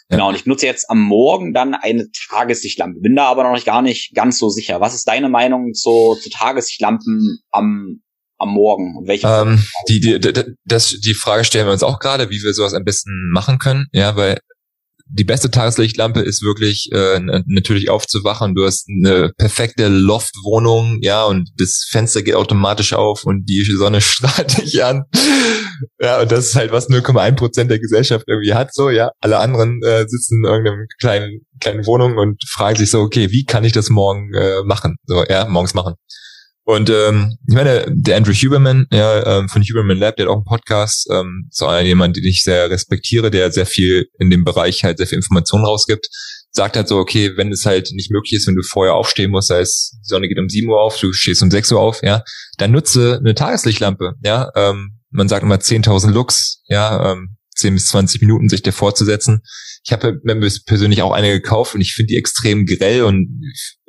Ja. Genau, und ich benutze jetzt am Morgen dann eine Tageslichtlampe, bin da aber noch gar nicht ganz so sicher. Was ist deine Meinung zu, zu Tageslichtlampen am am Morgen? Und welche? Ähm, die, die, das, die Frage stellen wir uns auch gerade, wie wir sowas am besten machen können. Ja, weil die beste Tageslichtlampe ist wirklich äh, natürlich aufzuwachen. Du hast eine perfekte Loftwohnung, ja, und das Fenster geht automatisch auf und die Sonne strahlt dich an. Ja, und das ist halt was 0,1 Prozent der Gesellschaft irgendwie hat, so, ja. Alle anderen äh, sitzen in irgendeinem kleinen, kleinen Wohnung und fragen sich so, okay, wie kann ich das morgen äh, machen? So, ja, morgens machen. Und ähm, ich meine, der Andrew Huberman, ja, ähm, von Huberman Lab, der hat auch einen Podcast, ähm, so einer jemand, den ich sehr respektiere, der sehr viel in dem Bereich halt sehr viel Informationen rausgibt, sagt halt so, okay, wenn es halt nicht möglich ist, wenn du vorher aufstehen musst, sei es die Sonne geht um 7 Uhr auf, du stehst um 6 Uhr auf, ja, dann nutze eine Tageslichtlampe, ja, ähm, man sagt immer 10.000 Lux, ja, ähm, 10 bis 20 Minuten sich davor zu setzen. Ich habe mir persönlich auch eine gekauft und ich finde die extrem grell und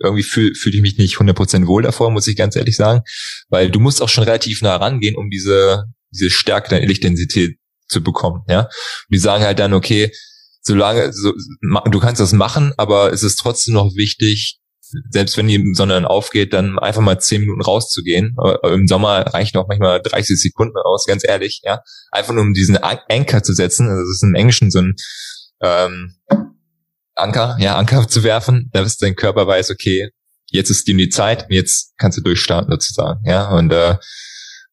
irgendwie fühle fühl ich mich nicht 100% wohl davor, muss ich ganz ehrlich sagen, weil du musst auch schon relativ nah rangehen, um diese, diese Stärke der Lichtintensität zu bekommen, ja. Und die sagen halt dann, okay, solange, so, du kannst das machen, aber es ist trotzdem noch wichtig, selbst wenn die Sonne dann aufgeht, dann einfach mal zehn Minuten rauszugehen. Im Sommer reichen auch manchmal 30 Sekunden aus, ganz ehrlich, ja. Einfach nur um diesen Anker zu setzen. Also das ist im Englischen so ein ähm, Anker, ja, Anker zu werfen, dass dein Körper weiß, okay, jetzt ist die Zeit, jetzt kannst du durchstarten sozusagen, ja. Und äh,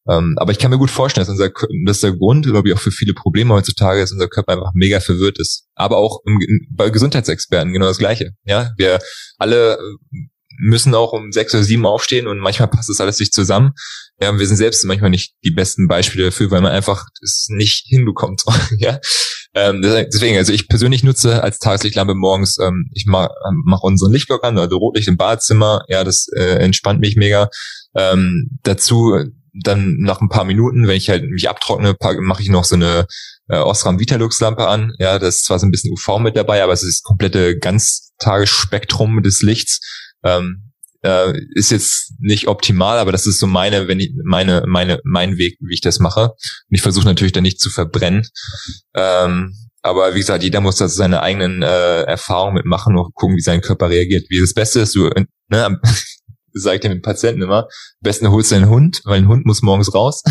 ähm, aber ich kann mir gut vorstellen, dass, unser, dass der Grund, glaube ich, auch für viele Probleme heutzutage ist, unser Körper einfach mega verwirrt ist. Aber auch im, bei Gesundheitsexperten genau das Gleiche. Ja, wir alle müssen auch um sechs oder sieben aufstehen und manchmal passt das alles nicht zusammen. Ja, wir sind selbst manchmal nicht die besten Beispiele dafür, weil man einfach es nicht hinbekommt. ja, ähm, deswegen, also ich persönlich nutze als Tageslichtlampe morgens, ähm, ich mache mach unseren Lichtblock an, also Rotlicht im Badezimmer. Ja, das äh, entspannt mich mega. Ähm, dazu dann nach ein paar Minuten, wenn ich halt mich abtrockne, mache ich noch so eine äh, Osram Vitalux Lampe an. Ja, das ist zwar so ein bisschen UV mit dabei, aber es ist das komplette Ganztagesspektrum des Lichts. Ähm, äh, ist jetzt nicht optimal, aber das ist so meine, wenn ich meine meine mein Weg, wie ich das mache. Und ich versuche natürlich da nicht zu verbrennen. Ähm, aber wie gesagt, jeder muss da seine eigenen äh, Erfahrungen mitmachen und gucken, wie sein Körper reagiert. Wie das Beste ist, du, ne, sage ich dem Patienten immer, am besten holst du einen Hund, weil ein Hund muss morgens raus.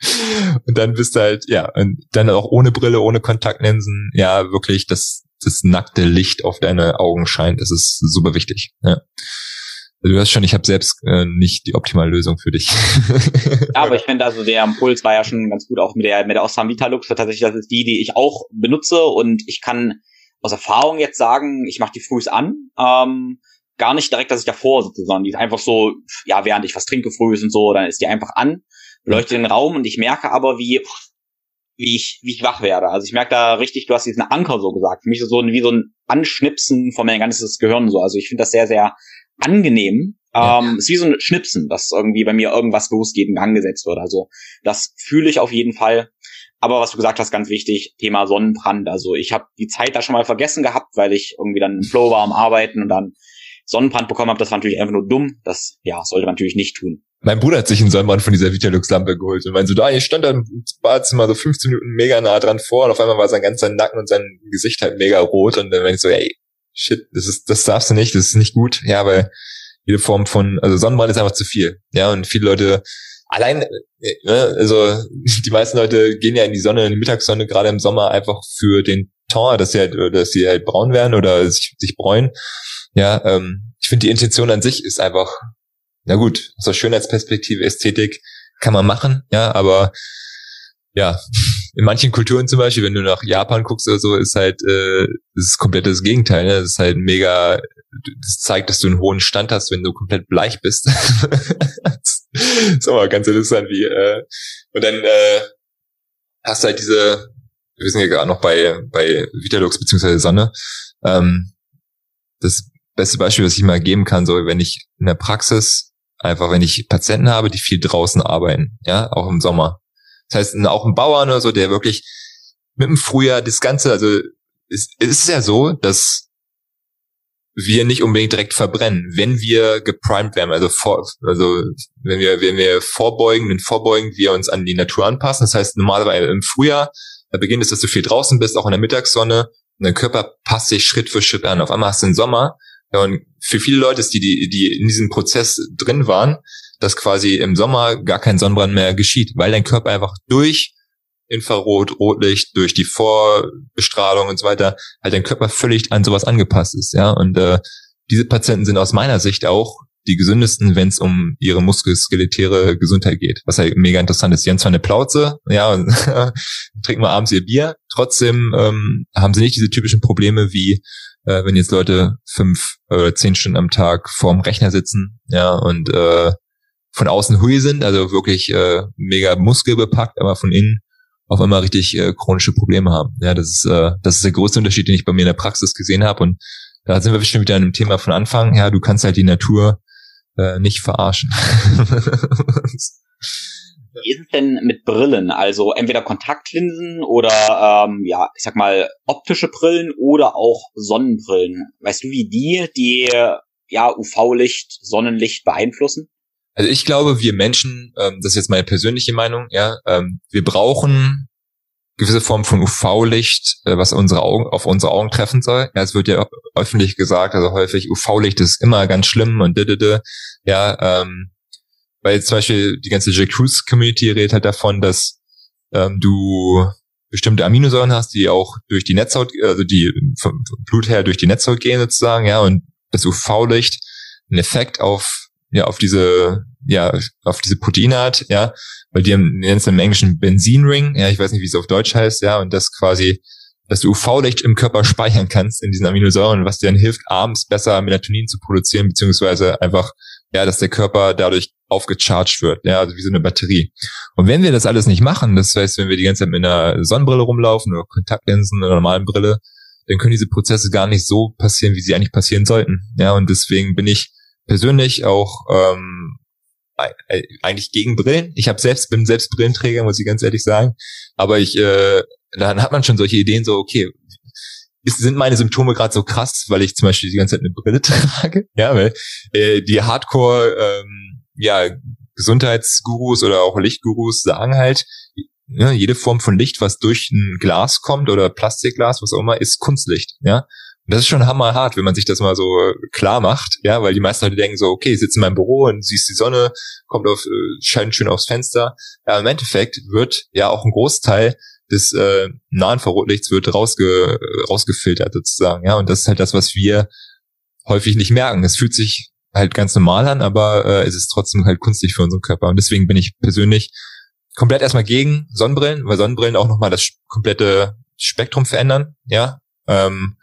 und dann bist du halt, ja, und dann auch ohne Brille, ohne Kontaktlinsen, ja, wirklich das, das nackte Licht auf deine Augen scheint. Das ist super wichtig. Ja. Du hörst schon, ich habe selbst äh, nicht die optimale Lösung für dich. ja, aber ich finde also der Impuls war ja schon ganz gut auch mit der mit der Osram Vitalux. Tatsächlich das ist die, die ich auch benutze und ich kann aus Erfahrung jetzt sagen, ich mache die frühs an. Ähm, gar nicht direkt, dass ich davor sitze, sondern die ist einfach so, ja, während ich was trinke frühs und so, dann ist die einfach an, beleuchtet den Raum und ich merke aber, wie wie ich, wie ich wach werde. Also ich merke da richtig, du hast diesen Anker so gesagt. Für mich ist es so wie so ein Anschnipsen von mein ganzes Gehirn so. Also ich finde das sehr, sehr angenehm. Ja. Ähm, ist wie so ein Schnipsen, dass irgendwie bei mir irgendwas losgeht und angesetzt wird. Also das fühle ich auf jeden Fall. Aber was du gesagt hast, ganz wichtig, Thema Sonnenbrand. Also ich habe die Zeit da schon mal vergessen gehabt, weil ich irgendwie dann im Flow war am Arbeiten und dann Sonnenbrand bekommen habe. Das war natürlich einfach nur dumm. Das ja sollte man natürlich nicht tun. Mein Bruder hat sich einen Sonnenbrand von dieser Vitalux-Lampe geholt und meinte so, da, ich stand da im Badezimmer so 15 Minuten mega nah dran vor und auf einmal war sein ganzer Nacken und sein Gesicht halt mega rot und dann meinte ich so, ey, shit, das ist, das darfst du nicht, das ist nicht gut. Ja, weil jede Form von, also Sonnenbrand ist einfach zu viel. Ja, und viele Leute, allein, äh, ne, also die meisten Leute gehen ja in die Sonne, in die Mittagssonne, gerade im Sommer einfach für den Ton, dass sie halt, dass sie halt braun werden oder sich, sich bräuen. Ja, ähm, ich finde die Intention an sich ist einfach, na gut, aus der Schönheitsperspektive, Ästhetik kann man machen, ja, aber ja, in manchen Kulturen zum Beispiel, wenn du nach Japan guckst oder so, ist halt äh, das komplett das Gegenteil. Ne? Das ist halt mega, das zeigt, dass du einen hohen Stand hast, wenn du komplett bleich bist. das ist aber ganz interessant, wie äh, und dann äh, hast du halt diese, wir sind ja gerade noch bei bei Vitalux beziehungsweise Sonne. Ähm, das beste Beispiel, was ich mal geben kann, so wenn ich in der Praxis einfach, wenn ich Patienten habe, die viel draußen arbeiten, ja, auch im Sommer, das heißt, auch ein Bauern oder so, der wirklich mit dem Frühjahr das Ganze, also es, es ist ja so, dass wir nicht unbedingt direkt verbrennen, wenn wir geprimed werden, also vor, also wenn wir, wenn wir vorbeugen, wenn vorbeugen, wir uns an die Natur anpassen. Das heißt, normalerweise im Frühjahr, da beginnt es, dass du viel draußen bist, auch in der Mittagssonne, und dein Körper passt sich Schritt für Schritt an. Auf einmal hast du den Sommer, ja, und für viele Leute, die, die, die in diesem Prozess drin waren, dass quasi im Sommer gar kein Sonnenbrand mehr geschieht, weil dein Körper einfach durch Infrarot, Rotlicht, durch die Vorbestrahlung und so weiter, halt dein Körper völlig an sowas angepasst ist, ja. Und äh, diese Patienten sind aus meiner Sicht auch die gesündesten, wenn es um ihre muskelskeletäre Gesundheit geht. Was halt mega interessant ist. Die haben zwar eine Plauze, ja, und trinken mal abends ihr Bier, trotzdem ähm, haben sie nicht diese typischen Probleme wie äh, wenn jetzt Leute fünf oder zehn Stunden am Tag vorm Rechner sitzen, ja, und äh, von außen hui sind, also wirklich äh, mega muskelbepackt, aber von innen auf einmal richtig äh, chronische Probleme haben. Ja, das ist äh, das ist der größte Unterschied, den ich bei mir in der Praxis gesehen habe. Und da sind wir bestimmt wieder an einem Thema von Anfang. Ja, du kannst halt die Natur äh, nicht verarschen. Wie ist es denn mit Brillen? Also entweder Kontaktlinsen oder ähm, ja, ich sag mal optische Brillen oder auch Sonnenbrillen. Weißt du, wie die die ja UV-Licht, Sonnenlicht beeinflussen? Also ich glaube, wir Menschen, ähm, das ist jetzt meine persönliche Meinung, ja, ähm, wir brauchen gewisse Form von UV-Licht, äh, was unsere Augen auf unsere Augen treffen soll. Ja, es wird ja öffentlich gesagt, also häufig UV-Licht ist immer ganz schlimm und didede, ja, ähm, weil zum Beispiel die ganze J. Cruise Community redet halt davon, dass ähm, du bestimmte Aminosäuren hast, die auch durch die Netzhaut, also die vom Blut her durch die Netzhaut gehen sozusagen, ja, und das UV-Licht einen Effekt auf ja auf diese ja auf diese Proteine hat, ja, weil die nennen es im Englischen Benzinring, ja, ich weiß nicht, wie es auf Deutsch heißt, ja, und das quasi, dass du UV-Licht im Körper speichern kannst in diesen Aminosäuren, was dir dann hilft, abends besser Melatonin zu produzieren, beziehungsweise einfach, ja, dass der Körper dadurch aufgecharged wird, ja, also wie so eine Batterie. Und wenn wir das alles nicht machen, das heißt, wenn wir die ganze Zeit mit einer Sonnenbrille rumlaufen oder Kontaktlinsen oder normalen Brille, dann können diese Prozesse gar nicht so passieren, wie sie eigentlich passieren sollten. Ja, und deswegen bin ich persönlich auch ähm, eigentlich gegen Brillen. Ich habe selbst bin selbst Brillenträger, muss ich ganz ehrlich sagen. Aber ich äh, dann hat man schon solche Ideen, so, okay, ist, sind meine Symptome gerade so krass, weil ich zum Beispiel die ganze Zeit eine Brille trage? Ja, weil äh, die Hardcore ähm, ja, Gesundheitsgurus oder auch Lichtgurus sagen halt, ja, jede Form von Licht, was durch ein Glas kommt oder Plastikglas, was auch immer, ist Kunstlicht. Ja, und das ist schon hammerhart, wenn man sich das mal so klar macht, ja, weil die meisten Leute denken so, okay, ich sitze in meinem Büro und siehst die Sonne, kommt auf, äh, scheint schön aufs Fenster. Ja, im Endeffekt wird ja auch ein Großteil des äh, nahen Verrotlichts wird rausge rausgefiltert sozusagen, ja, und das ist halt das, was wir häufig nicht merken. Es fühlt sich halt ganz normal an, aber äh, es ist trotzdem halt künstlich für unseren Körper und deswegen bin ich persönlich komplett erstmal gegen Sonnenbrillen, weil Sonnenbrillen auch nochmal das komplette Spektrum verändern, ja. Ähm,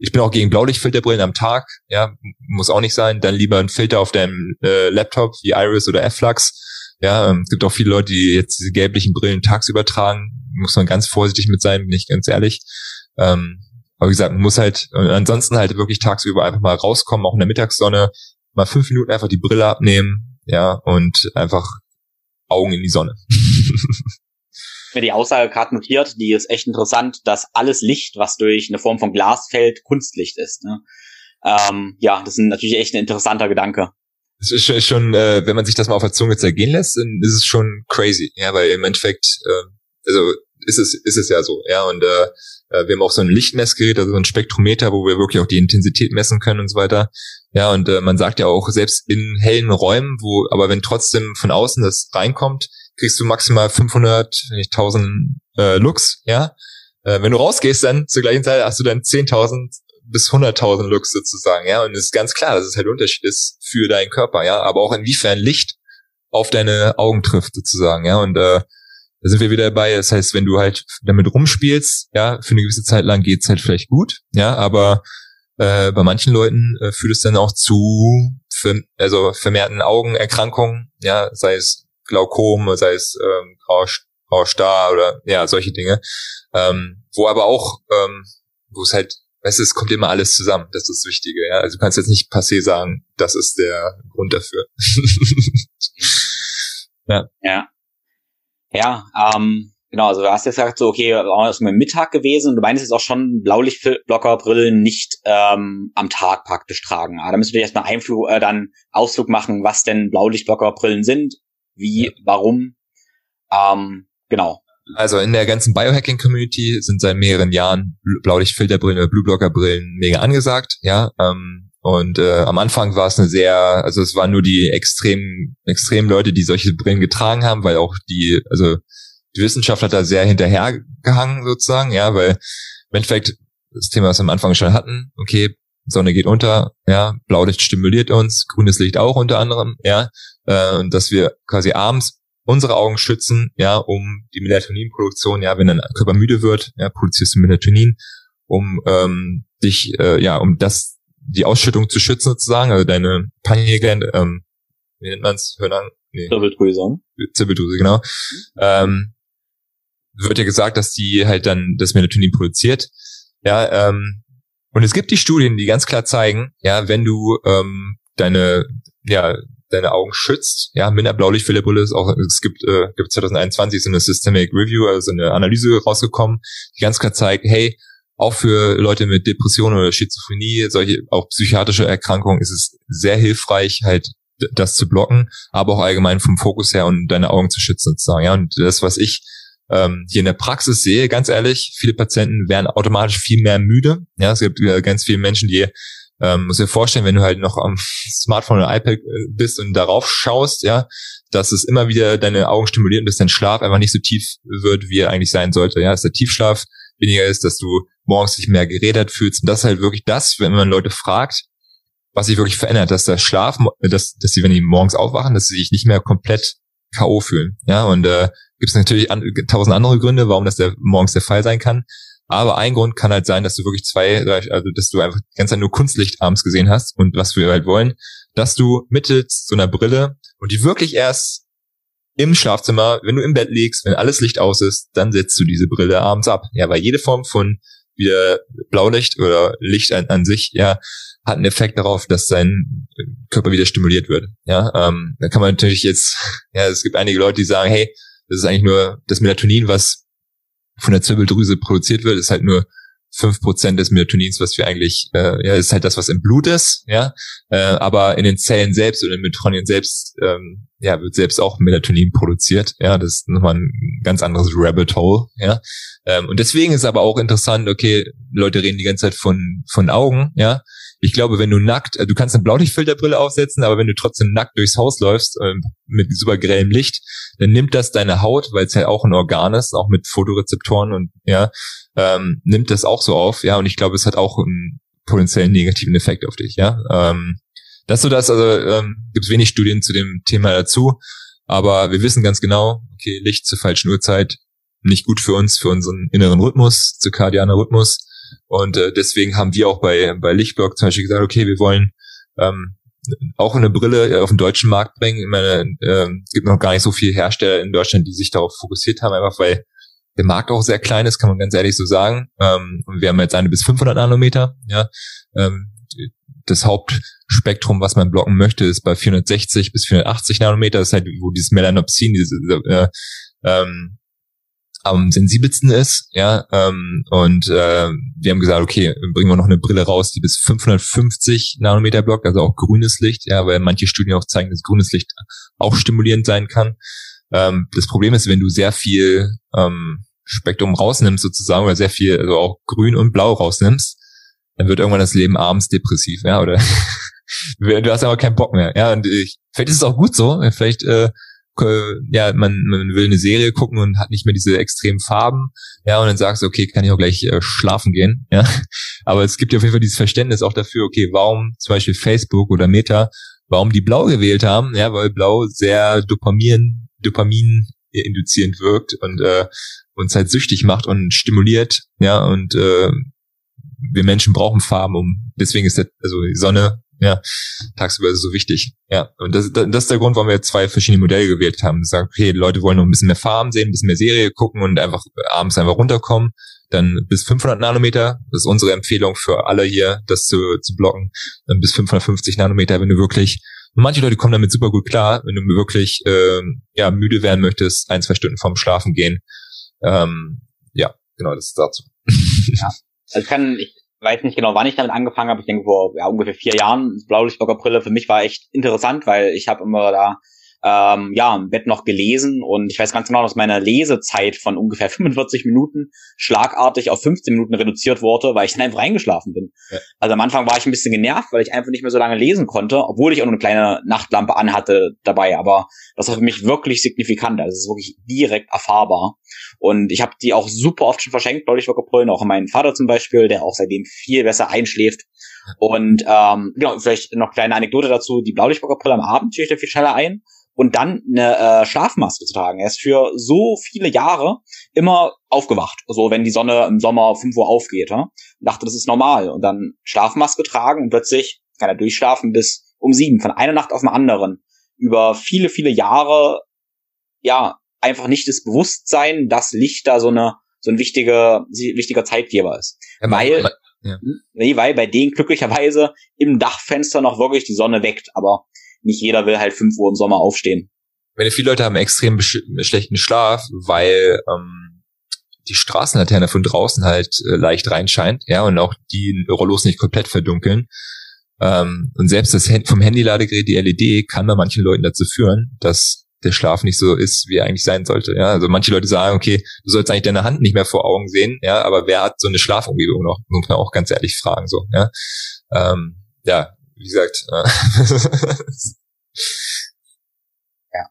ich bin auch gegen Blaulichtfilterbrillen am Tag, ja, muss auch nicht sein. Dann lieber ein Filter auf deinem äh, Laptop wie Iris oder F-Flux. Ja, ähm, es gibt auch viele Leute, die jetzt diese gelblichen Brillen tagsüber tragen. Muss man ganz vorsichtig mit sein, bin ich ganz ehrlich. Ähm, aber wie gesagt, man muss halt ansonsten halt wirklich tagsüber einfach mal rauskommen, auch in der Mittagssonne, mal fünf Minuten einfach die Brille abnehmen, ja, und einfach Augen in die Sonne. mir die Aussage gerade notiert, die ist echt interessant, dass alles Licht, was durch eine Form von Glas fällt, Kunstlicht ist. Ne? Ähm, ja, das ist natürlich echt ein interessanter Gedanke. Es ist schon, schon äh, wenn man sich das mal auf der Zunge zergehen lässt, dann ist es schon crazy, ja, weil im Endeffekt, äh, also ist es, ist es ja so, ja, und äh, äh, wir haben auch so ein Lichtmessgerät, also ein Spektrometer, wo wir wirklich auch die Intensität messen können und so weiter. Ja, und äh, man sagt ja auch, selbst in hellen Räumen, wo, aber wenn trotzdem von außen das reinkommt, kriegst du maximal 500, wenn nicht 1000 äh, Lux, ja. Äh, wenn du rausgehst, dann zur gleichen Zeit hast du dann 10.000 bis 100.000 Lux sozusagen, ja. Und es ist ganz klar, dass es halt Unterschied ist für deinen Körper, ja. Aber auch inwiefern Licht auf deine Augen trifft sozusagen, ja. Und äh, da sind wir wieder dabei. Das heißt, wenn du halt damit rumspielst, ja, für eine gewisse Zeit lang geht's halt vielleicht gut, ja, aber äh, bei manchen Leuten äh, führt es dann auch zu für, also vermehrten Augenerkrankungen, ja, sei es Glaukom, sei es ähm, grauer Star oder ja, solche Dinge. Ähm, wo aber auch, ähm, wo es halt, weißt du, es kommt immer alles zusammen, das ist das Wichtige, ja. Also du kannst jetzt nicht passé sagen, das ist der Grund dafür. ja. Ja. Ja, ähm, genau, also du hast jetzt gesagt, so, okay, war es mit Mittag gewesen und du meinst jetzt auch schon Blaulichtblockerbrillen nicht ähm, am Tag praktisch tragen. Ah, da müssen wir erstmal Einflug, äh, dann Ausflug machen, was denn Blaulichtblockerbrillen sind, wie, ja. warum. Ähm, genau. Also in der ganzen Biohacking-Community sind seit mehreren Jahren Blaulichtfilterbrillen oder Blueblockerbrillen mega angesagt, ja. Ähm, und äh, am Anfang war es eine sehr, also es waren nur die extremen, extremen Leute, die solche Brillen getragen haben, weil auch die, also die Wissenschaft hat da sehr hinterhergehangen sozusagen, ja, weil im Endeffekt das Thema, was wir am Anfang schon hatten, okay, Sonne geht unter, ja, Blaulicht stimuliert uns, grünes Licht auch unter anderem, ja, äh, und dass wir quasi abends unsere Augen schützen, ja, um die Melatoninproduktion, ja, wenn dein Körper müde wird, ja, produzierst du Melatonin, um ähm, dich, äh, ja, um das, die Ausschüttung zu schützen sozusagen, also deine Pineal ähm, wie nennt man's, Hörnern? Nee. Zirbeldrüse. Zirbeldrüse, genau. Ähm, wird ja gesagt, dass die halt dann das Melatonin produziert. Ja, ähm, und es gibt die Studien, die ganz klar zeigen, ja, wenn du ähm, deine, ja, deine Augen schützt, ja, mit einer Blaulichtfilterbrille ist auch, es gibt, äh, gibt 2021 so eine Systemic Review, also eine Analyse rausgekommen, die ganz klar zeigt, hey, auch für Leute mit Depressionen oder Schizophrenie, solche auch psychiatrische Erkrankungen ist es sehr hilfreich, halt das zu blocken, aber auch allgemein vom Fokus her und deine Augen zu schützen sozusagen. Ja, und das, was ich ähm, hier in der Praxis sehe, ganz ehrlich, viele Patienten werden automatisch viel mehr müde. Ja, es gibt äh, ganz viele Menschen, die ähm, muss dir vorstellen, wenn du halt noch am Smartphone oder iPad äh, bist und darauf schaust, ja, dass es immer wieder deine Augen stimuliert und dass dein Schlaf einfach nicht so tief wird, wie er eigentlich sein sollte. Ja, dass der Tiefschlaf weniger ist, dass du morgens dich mehr geredet fühlst. Und das ist halt wirklich das, wenn man Leute fragt, was sich wirklich verändert, dass der Schlaf, dass, dass sie, wenn die morgens aufwachen, dass sie sich nicht mehr komplett K.O. fühlen. Ja, und äh, gibt es natürlich an, tausend andere Gründe, warum das der, morgens der Fall sein kann. Aber ein Grund kann halt sein, dass du wirklich zwei, also dass du einfach die ganze Zeit nur Kunstlicht abends gesehen hast und was wir halt wollen, dass du mittels so einer Brille und die wirklich erst im Schlafzimmer, wenn du im Bett liegst, wenn alles Licht aus ist, dann setzt du diese Brille abends ab. Ja, weil jede Form von wieder Blaulicht oder Licht an, an sich, ja, hat einen Effekt darauf, dass dein Körper wieder stimuliert wird. Ja, ähm, da kann man natürlich jetzt, ja, es gibt einige Leute, die sagen, hey, das ist eigentlich nur das Melatonin, was von der Zirbeldrüse produziert wird, ist halt nur fünf Prozent des Melatonins, was wir eigentlich, äh, ja, ist halt das, was im Blut ist, ja, äh, aber in den Zellen selbst oder in den Mitochondrien selbst, ähm, ja, wird selbst auch Melatonin produziert, ja, das ist nochmal ein ganz anderes Rabbit Hole, ja, ähm, und deswegen ist aber auch interessant, okay, Leute reden die ganze Zeit von, von Augen, ja, ich glaube, wenn du nackt, äh, du kannst eine Blaulichtfilterbrille aufsetzen, aber wenn du trotzdem nackt durchs Haus läufst äh, mit super grellem Licht, dann nimmt das deine Haut, weil es ja auch ein Organ ist, auch mit Fotorezeptoren und ja, ähm, nimmt das auch so auf, ja, und ich glaube, es hat auch einen potenziellen negativen Effekt auf dich, ja. Ähm, das so das, also ähm, gibt es wenig Studien zu dem Thema dazu, aber wir wissen ganz genau, okay, Licht zur falschen Uhrzeit nicht gut für uns, für unseren inneren Rhythmus, zirkadianer Rhythmus. Und äh, deswegen haben wir auch bei, bei Lichtblock zum Beispiel gesagt, okay, wir wollen ähm, auch eine Brille äh, auf den deutschen Markt bringen. Ich meine, äh, gibt noch gar nicht so viele Hersteller in Deutschland, die sich darauf fokussiert haben, einfach weil der Markt auch sehr klein ist, kann man ganz ehrlich so sagen. Ähm, wir haben jetzt eine bis 500 Nanometer. Ja, ähm, das Hauptspektrum, was man blocken möchte, ist bei 460 bis 480 Nanometer. Das ist halt, wo dieses Melanopsin, diese äh, ähm, am sensibelsten ist, ja, ähm, und äh, wir haben gesagt, okay, bringen wir noch eine Brille raus, die bis 550 Nanometer blockt, also auch grünes Licht, ja, weil manche Studien auch zeigen, dass grünes Licht auch stimulierend sein kann. Ähm, das Problem ist, wenn du sehr viel ähm, Spektrum rausnimmst sozusagen, oder sehr viel, also auch grün und blau rausnimmst, dann wird irgendwann das Leben abends depressiv, ja, oder du hast aber keinen Bock mehr, ja, und ich, vielleicht ist es auch gut so, vielleicht äh, ja, man, man will eine Serie gucken und hat nicht mehr diese extremen Farben, ja, und dann sagst du, okay, kann ich auch gleich äh, schlafen gehen, ja. Aber es gibt ja auf jeden Fall dieses Verständnis auch dafür, okay, warum zum Beispiel Facebook oder Meta, warum die blau gewählt haben, ja, weil blau sehr Dopamin, Dopamin induzierend wirkt und äh, uns halt süchtig macht und stimuliert, ja, und äh, wir Menschen brauchen Farben, um deswegen ist das, also die Sonne ja, tagsüber so wichtig. Ja, und das, das ist der Grund, warum wir zwei verschiedene Modelle gewählt haben. Sagen, okay, Leute wollen noch ein bisschen mehr Farben sehen, ein bisschen mehr Serie gucken und einfach abends einfach runterkommen. Dann bis 500 Nanometer, das ist unsere Empfehlung für alle hier, das zu, zu blocken. Dann bis 550 Nanometer, wenn du wirklich manche Leute kommen damit super gut klar, wenn du wirklich äh, ja müde werden möchtest, ein, zwei Stunden vorm Schlafen gehen. Ähm, ja, genau, das ist dazu. ja. Also kann, ich weiß nicht genau, wann ich damit angefangen habe. Ich denke vor ja, ungefähr vier Jahren. Blaulichtbloggerbrille für mich war echt interessant, weil ich habe immer da ähm, ja, im Bett noch gelesen und ich weiß ganz genau, dass meine Lesezeit von ungefähr 45 Minuten schlagartig auf 15 Minuten reduziert wurde, weil ich dann einfach reingeschlafen bin. Ja. Also am Anfang war ich ein bisschen genervt, weil ich einfach nicht mehr so lange lesen konnte, obwohl ich auch noch eine kleine Nachtlampe anhatte dabei, aber das war für mich wirklich signifikant. Also es ist wirklich direkt erfahrbar. Und ich habe die auch super oft schon verschenkt, glaube ich, Brillen, auch meinen Vater zum Beispiel, der auch seitdem viel besser einschläft. Und ähm, genau, vielleicht noch kleine Anekdote dazu, die Blaulichtblockerbrille am Abend schläft er viel schneller ein und dann eine äh, Schlafmaske zu tragen. Er ist für so viele Jahre immer aufgewacht, so wenn die Sonne im Sommer 5 Uhr aufgeht. Ja? Und dachte, das ist normal. Und dann Schlafmaske tragen und plötzlich kann er durchschlafen bis um sieben, von einer Nacht auf eine anderen. Über viele, viele Jahre, ja, einfach nicht das Bewusstsein, dass Licht da so eine so ein wichtiger, wichtiger Zeitgeber ist. Ja, weil, ja. Hm? nee, weil bei denen glücklicherweise im Dachfenster noch wirklich die Sonne weckt. Aber nicht jeder will halt 5 Uhr im Sommer aufstehen. Wenn viele Leute haben extrem schlechten Schlaf, weil ähm, die Straßenlaterne von draußen halt äh, leicht reinscheint, ja, und auch die Rollos nicht komplett verdunkeln. Ähm, und selbst das vom Handy-Ladegerät, die LED, kann bei manchen Leuten dazu führen, dass der Schlaf nicht so ist, wie er eigentlich sein sollte. Ja, also manche Leute sagen, okay, du sollst eigentlich deine Hand nicht mehr vor Augen sehen, ja, aber wer hat so eine Schlafumgebung noch? Muss man auch ganz ehrlich fragen, so, ja. Ähm, ja, wie gesagt. Äh, ja.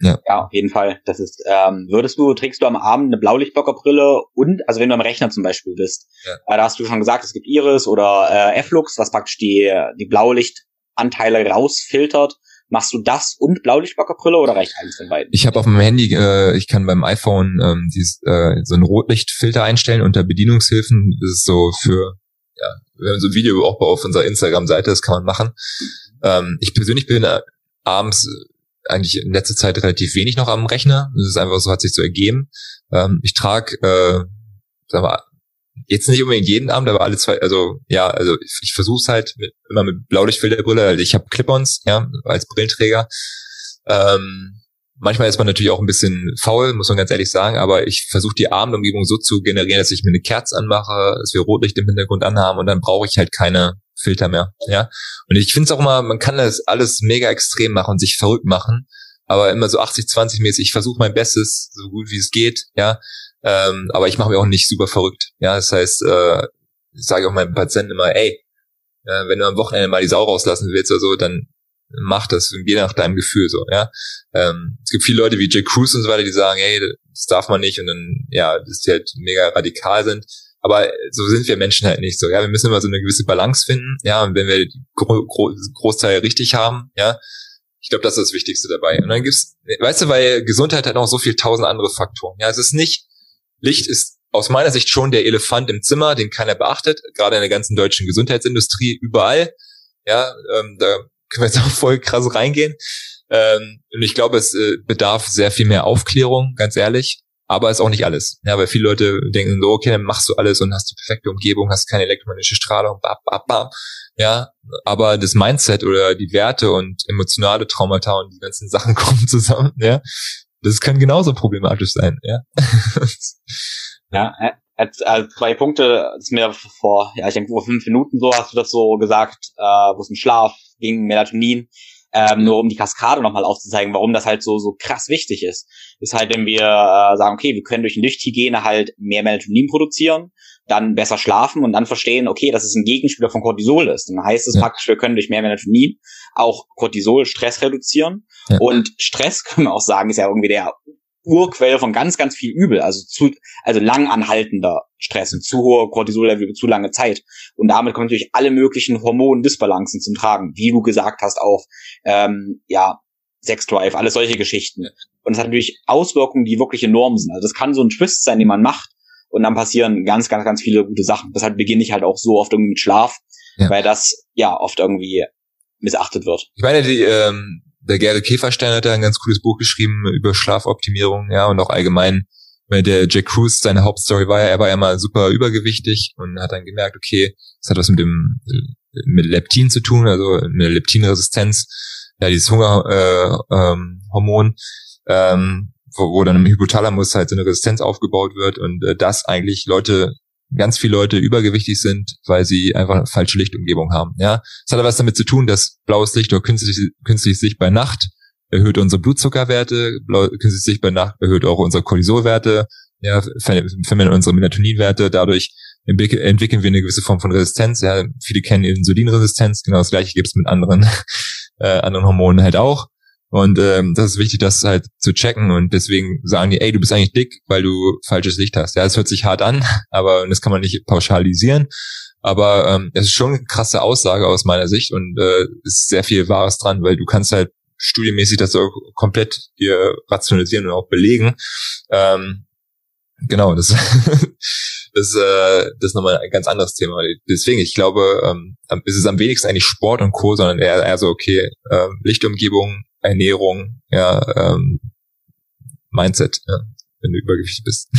ja. Ja, auf jeden Fall. Das ist, ähm, würdest du, trägst du am Abend eine Blaulichtblockerbrille und, also wenn du am Rechner zum Beispiel bist, ja. äh, da hast du schon gesagt, es gibt Iris oder äh, F-Lux, was praktisch die, die Blaulichtanteile rausfiltert. Machst du das und Blaulichtblockerbrille oder reicht eins von beiden? Ich habe auf meinem Handy, äh, ich kann beim iPhone ähm, dieses, äh, so einen Rotlichtfilter einstellen unter Bedienungshilfen. Das ist so für ja, wir haben so ein Video auch auf unserer Instagram-Seite, das kann man machen. Ähm, ich persönlich bin äh, abends äh, eigentlich in letzter Zeit relativ wenig noch am Rechner. Das ist einfach so, hat sich so ergeben. Ähm, ich trage, äh, sagen wir, jetzt nicht unbedingt jeden Abend, aber alle zwei, also ja, also ich, ich versuche es halt mit, immer mit Blaulichtfilterbrille. Also ich habe Clip-ons, ja, als Brillenträger. Ähm, manchmal ist man natürlich auch ein bisschen faul, muss man ganz ehrlich sagen, aber ich versuche die Abendumgebung so zu generieren, dass ich mir eine Kerze anmache, dass wir Rotlicht im Hintergrund anhaben und dann brauche ich halt keine Filter mehr. Ja. Und ich finde es auch immer, man kann das alles mega extrem machen und sich verrückt machen, aber immer so 80-20 mäßig. Ich versuche mein Bestes, so gut wie es geht, ja. Ähm, aber ich mache mir auch nicht super verrückt. Ja, das heißt, äh, ich sage auch meinen Patienten immer, ey, äh, wenn du am Wochenende mal die Sau rauslassen willst oder so, dann mach das, je nach deinem Gefühl so, ja. Ähm, es gibt viele Leute wie Jay Cruz und so weiter, die sagen, hey, das darf man nicht und dann, ja, dass die halt mega radikal sind. Aber so sind wir Menschen halt nicht so, ja. Wir müssen immer so eine gewisse Balance finden, ja. Und wenn wir Gro Gro Großteil richtig haben, ja, ich glaube, das ist das Wichtigste dabei. Und dann gibt's, weißt du, weil Gesundheit hat noch so viel tausend andere Faktoren. Ja, es ist nicht, Licht ist aus meiner Sicht schon der Elefant im Zimmer, den keiner beachtet, gerade in der ganzen deutschen Gesundheitsindustrie, überall. Ja, ähm, da können wir jetzt auch voll krass reingehen. Ähm, und ich glaube, es äh, bedarf sehr viel mehr Aufklärung, ganz ehrlich. Aber ist auch nicht alles. Ja, weil viele Leute denken so, okay, dann machst du alles und hast die perfekte Umgebung, hast keine elektromagnetische Strahlung, bam, bam, bam. Ja, aber das Mindset oder die Werte und emotionale Traumata und die ganzen Sachen kommen zusammen, ja. Das kann genauso problematisch sein, ja. ja, als, als zwei Punkte, ist mir vor, ja, ich denke vor fünf Minuten so hast du das so gesagt, äh, wo es um Schlaf ging, Melatonin ähm, nur um die Kaskade nochmal aufzuzeigen, warum das halt so so krass wichtig ist. Ist halt, wenn wir äh, sagen, okay, wir können durch Lichthygiene halt mehr Melatonin produzieren, dann besser schlafen und dann verstehen, okay, dass es ein Gegenspieler von Cortisol ist. Dann heißt es ja. praktisch, wir können durch mehr Melatonin auch Cortisol, Stress reduzieren. Ja. Und Stress, können wir auch sagen, ist ja irgendwie der Urquelle von ganz, ganz viel Übel, also zu, also lang anhaltender Stress und zu hohe Cortisollevel über zu lange Zeit. Und damit kommen natürlich alle möglichen Hormondisbalancen zum Tragen, wie du gesagt hast, auch ähm, ja, Sexdrive, alles solche Geschichten. Und es hat natürlich Auswirkungen, die wirklich enorm sind. Also das kann so ein Twist sein, den man macht, und dann passieren ganz, ganz, ganz viele gute Sachen. Deshalb beginne ich halt auch so oft irgendwie mit Schlaf, ja. weil das ja oft irgendwie missachtet wird. Ich meine, die, ähm, der Gerde Käferstein hat da ein ganz cooles Buch geschrieben über Schlafoptimierung, ja, und auch allgemein, weil der Jack Cruz, seine Hauptstory war ja, er war ja mal super übergewichtig und hat dann gemerkt, okay, das hat was mit dem mit Leptin zu tun, also eine Leptinresistenz, ja, dieses Hungerhormon, äh, ähm, ähm, wo, wo dann im Hypothalamus halt so eine Resistenz aufgebaut wird und äh, das eigentlich Leute ganz viele Leute übergewichtig sind, weil sie einfach eine falsche Lichtumgebung haben. Ja, es hat aber was damit zu tun, dass blaues Licht oder künstlich, künstliches Licht bei Nacht erhöht unsere Blutzuckerwerte, blau, künstliches Licht bei Nacht erhöht auch unsere Cortisolwerte, ja, vermindert unsere Melatoninwerte, dadurch entwickeln wir eine gewisse Form von Resistenz. Ja, viele kennen Insulinresistenz, genau das gleiche gibt es mit anderen, äh, anderen Hormonen halt auch. Und ähm, das ist wichtig, das halt zu checken. Und deswegen sagen die, ey, du bist eigentlich dick, weil du falsches Licht hast. Ja, das hört sich hart an, aber das kann man nicht pauschalisieren. Aber ähm, es ist schon eine krasse Aussage aus meiner Sicht und äh, ist sehr viel Wahres dran, weil du kannst halt studiemäßig das so komplett dir rationalisieren und auch belegen. Ähm, genau, das, das, äh, das ist nochmal ein ganz anderes Thema. Deswegen, ich glaube, ähm, es ist am wenigsten eigentlich Sport und Co., sondern eher, eher so, okay, äh, Lichtumgebung, Ernährung, ja, ähm, Mindset, ja, wenn du übergewichtig bist.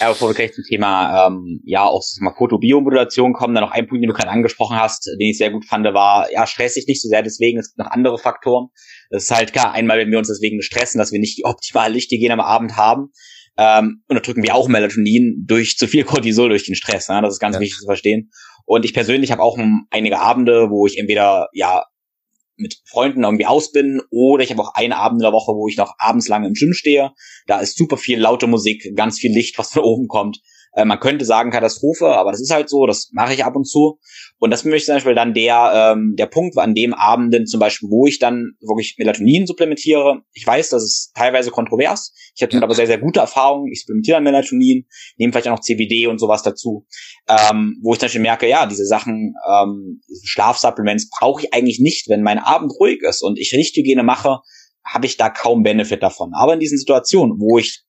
Ja, bevor wir gleich zum Thema ähm, ja auch mal Fotobiomodulation kommen, dann noch ein Punkt, den du gerade angesprochen hast, den ich sehr gut fand, war, ja, stress dich nicht so sehr deswegen, es gibt noch andere Faktoren. Das ist halt klar, einmal, wenn wir uns deswegen stressen, dass wir nicht die optimale Lichthygiene am Abend haben, ähm, unterdrücken wir auch Melatonin durch zu viel Cortisol durch den Stress. Ne? Das ist ganz ja. wichtig zu verstehen. Und ich persönlich habe auch einige Abende, wo ich entweder ja mit Freunden irgendwie aus bin oder ich habe auch einen Abend in der Woche, wo ich noch abends lange im Gym stehe. Da ist super viel laute Musik, ganz viel Licht, was von oben kommt. Äh, man könnte sagen Katastrophe, aber das ist halt so, das mache ich ab und zu. Und das möchte zum Beispiel dann der, ähm, der Punkt an dem Abenden zum Beispiel, wo ich dann wirklich Melatonin supplementiere. Ich weiß, das ist teilweise kontrovers. Ich habe damit aber sehr, sehr gute Erfahrungen. Ich supplementiere dann Melatonin, nehme vielleicht auch noch CBD und sowas dazu. Ähm, wo ich dann schon merke, ja, diese Sachen, ähm, Schlafsupplements brauche ich eigentlich nicht, wenn mein Abend ruhig ist und ich Lichthygiene mache, habe ich da kaum Benefit davon. Aber in diesen Situationen, wo ich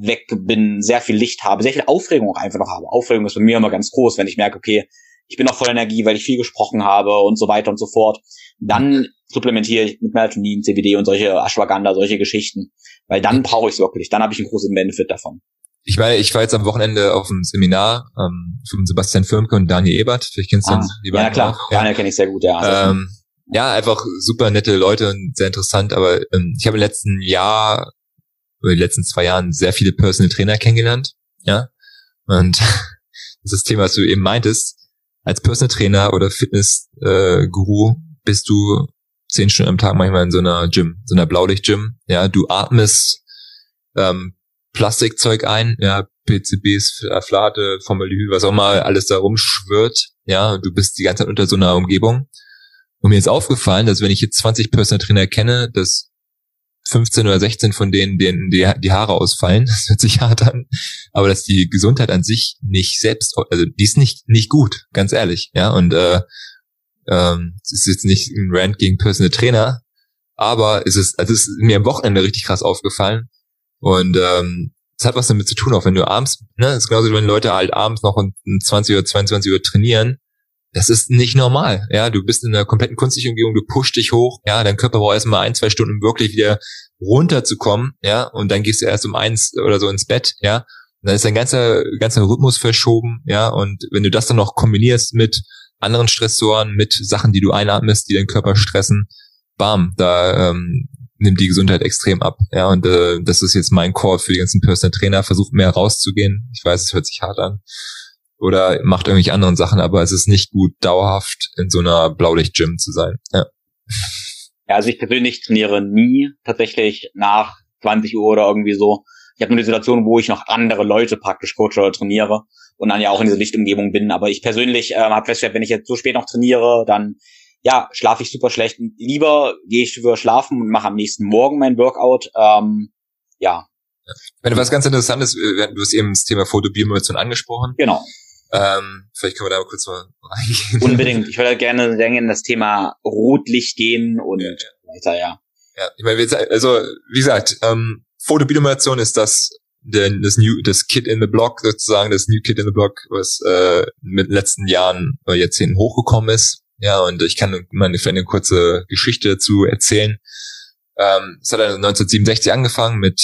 weg bin, sehr viel Licht habe, sehr viel Aufregung auch einfach noch habe. Aufregung ist bei mir immer ganz groß, wenn ich merke, okay, ich bin noch voll Energie, weil ich viel gesprochen habe und so weiter und so fort. Dann supplementiere ich mit Melatonin, CBD und solche Ashwagandha, solche Geschichten, weil dann brauche ich es wirklich. Dann habe ich einen großen Benefit davon. Ich meine, ich war jetzt am Wochenende auf einem Seminar ähm, von Sebastian Firmke und Daniel Ebert. Vielleicht kennst du ah, die beiden. Ja, klar. Auch. Daniel kenne ich sehr gut, ja. Ähm, ja, einfach super nette Leute und sehr interessant, aber ähm, ich habe im letzten Jahr, oder die letzten zwei Jahren sehr viele Personal Trainer kennengelernt, ja, und das ist das Thema, was du eben meintest, als Personal Trainer oder Fitness-Guru äh, bist du zehn Stunden am Tag manchmal in so einer Gym, so einer Blaulicht-Gym, ja, du atmest ähm, Plastikzeug ein, ja, PCBs, Flate, Formaldehyd, was auch mal alles da rumschwirrt, ja, du bist die ganze Zeit unter so einer Umgebung. Und mir ist aufgefallen, dass wenn ich jetzt 20 Personal Trainer kenne, dass 15 oder 16 von denen, denen die, die Haare ausfallen, das hört sich hart an, aber dass die Gesundheit an sich nicht selbst, also die ist nicht, nicht gut, ganz ehrlich, ja, und äh, ähm, es ist jetzt nicht ein Rant gegen Personal Trainer, aber es ist, also es ist mir am Wochenende richtig krass aufgefallen und ähm, es hat was damit zu tun, auch wenn du abends, ne, es ist genauso, wenn Leute halt abends noch um 20 oder 22 Uhr trainieren, das ist nicht normal. Ja, du bist in einer kompletten künstlichen Umgebung, du pusht dich hoch, ja, dein Körper braucht erstmal ein, zwei Stunden, um wirklich wieder runterzukommen, ja, und dann gehst du erst um eins oder so ins Bett, ja. Und dann ist dein ganzer, ganzer Rhythmus verschoben, ja, und wenn du das dann noch kombinierst mit anderen Stressoren, mit Sachen, die du einatmest, die deinen Körper stressen, bam, da ähm, nimmt die Gesundheit extrem ab. Ja, und äh, das ist jetzt mein Call für die ganzen Personal Trainer, versucht mehr rauszugehen. Ich weiß, es hört sich hart an oder macht irgendwelche anderen Sachen, aber es ist nicht gut, dauerhaft in so einer Blaulicht-Gym zu sein. Ja. ja, also ich persönlich trainiere nie tatsächlich nach 20 Uhr oder irgendwie so. Ich habe nur die Situation, wo ich noch andere Leute praktisch coache oder trainiere und dann ja auch in dieser Lichtumgebung bin. Aber ich persönlich äh, habe festgestellt, wenn ich jetzt so spät noch trainiere, dann ja, schlafe ich super schlecht. Lieber gehe ich früher schlafen und mache am nächsten Morgen mein Workout. Ähm, ja. Wenn was ganz interessantes, äh, du hast eben das Thema Fotobiomodulation angesprochen. Genau. Ähm, vielleicht können wir da mal kurz mal reingehen. Unbedingt. Ich würde gerne länger in das Thema Rotlicht gehen und ja, ja. weiter, ja. Ja, ich meine, also wie gesagt, ähm, Fotobiomodulation ist das das New, das Kid in the Block sozusagen, das New Kid in the Block, was äh, mit den letzten Jahren oder Jahrzehnten hochgekommen ist. Ja, und ich kann meine eine kurze Geschichte dazu erzählen. Ähm, es hat 1967 angefangen mit,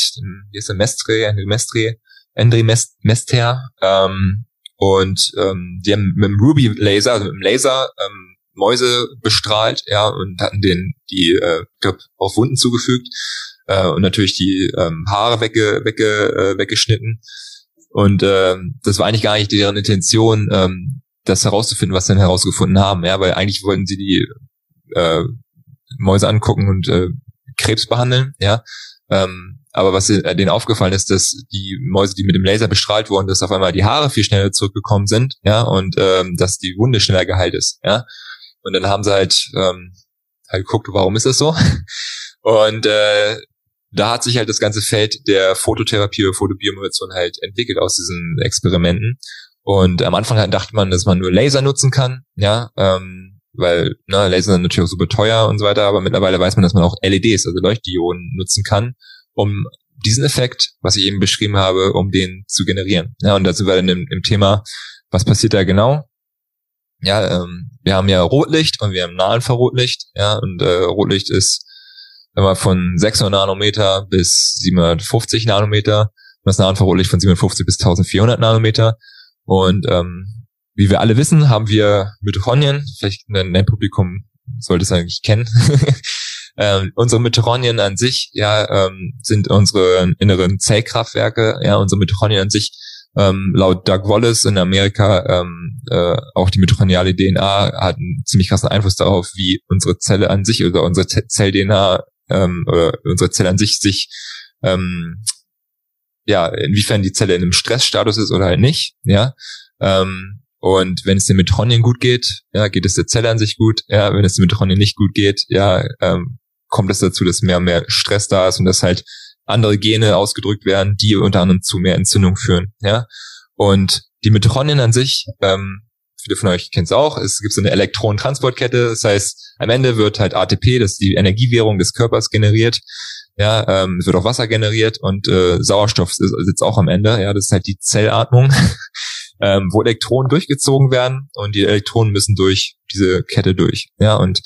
wie ist der Mestre, André Mestre, André Mester, ähm, und ähm, die haben mit dem Ruby Laser, also mit dem Laser, ähm, Mäuse bestrahlt, ja, und hatten den die äh, glaub, auf Wunden zugefügt äh, und natürlich die ähm, Haare wegge, wegge, äh, weggeschnitten. Und ähm, das war eigentlich gar nicht deren Intention, ähm, das herauszufinden, was sie denn herausgefunden haben, ja, weil eigentlich wollten sie die äh, Mäuse angucken und äh, Krebs behandeln, ja. Ähm, aber was denen aufgefallen ist, dass die Mäuse, die mit dem Laser bestrahlt wurden, dass auf einmal die Haare viel schneller zurückgekommen sind, ja, und ähm, dass die Wunde schneller geheilt ist, ja. Und dann haben sie halt, ähm, halt geguckt, warum ist das so? Und äh, da hat sich halt das ganze Feld der Fototherapie oder Fotobiomodulation halt entwickelt aus diesen Experimenten. Und am Anfang halt dachte man, dass man nur Laser nutzen kann, ja, ähm, weil ne, Laser sind natürlich auch super teuer und so weiter, aber mittlerweile weiß man, dass man auch LEDs, also Leuchtdioden, nutzen kann, um diesen Effekt, was ich eben beschrieben habe, um den zu generieren. Ja, und da sind wir dann im, im Thema, was passiert da genau? Ja, ähm, wir haben ja Rotlicht und wir haben Nahinfrarotlicht. Ja, und äh, Rotlicht ist immer von 600 Nanometer bis 750 Nanometer. Das Nahinfrarotlicht von 750 bis 1400 Nanometer. Und ähm, wie wir alle wissen, haben wir Mitochondrien. Vielleicht dein Publikum sollte es eigentlich kennen. Ähm, unsere Mitochondrien an sich, ja, ähm, sind unsere inneren Zellkraftwerke, ja, unsere Mitochondrien an sich, ähm, laut Doug Wallace in Amerika, ähm, äh, auch die mitochondriale DNA hat einen ziemlich krassen Einfluss darauf, wie unsere Zelle an sich oder unsere Zell-DNA ähm, oder unsere Zelle an sich sich ähm, ja, inwiefern die Zelle in einem Stressstatus ist oder halt nicht, ja. Ähm, und wenn es den Mitochondrien gut geht, ja, geht es der Zelle an sich gut, ja, wenn es den Mitochondrien nicht gut geht, ja, ähm, kommt es dazu, dass mehr und mehr Stress da ist und dass halt andere Gene ausgedrückt werden, die unter anderem zu mehr Entzündung führen. Ja? Und die Mitochondrien an sich, ähm, viele von euch kennen es auch, es gibt so eine Elektronentransportkette, das heißt, am Ende wird halt ATP, das ist die Energiewährung des Körpers, generiert. Ja, ähm, es wird auch Wasser generiert und äh, Sauerstoff sitzt auch am Ende. Ja, das ist halt die Zellatmung, ähm, wo Elektronen durchgezogen werden und die Elektronen müssen durch diese Kette durch. Ja, und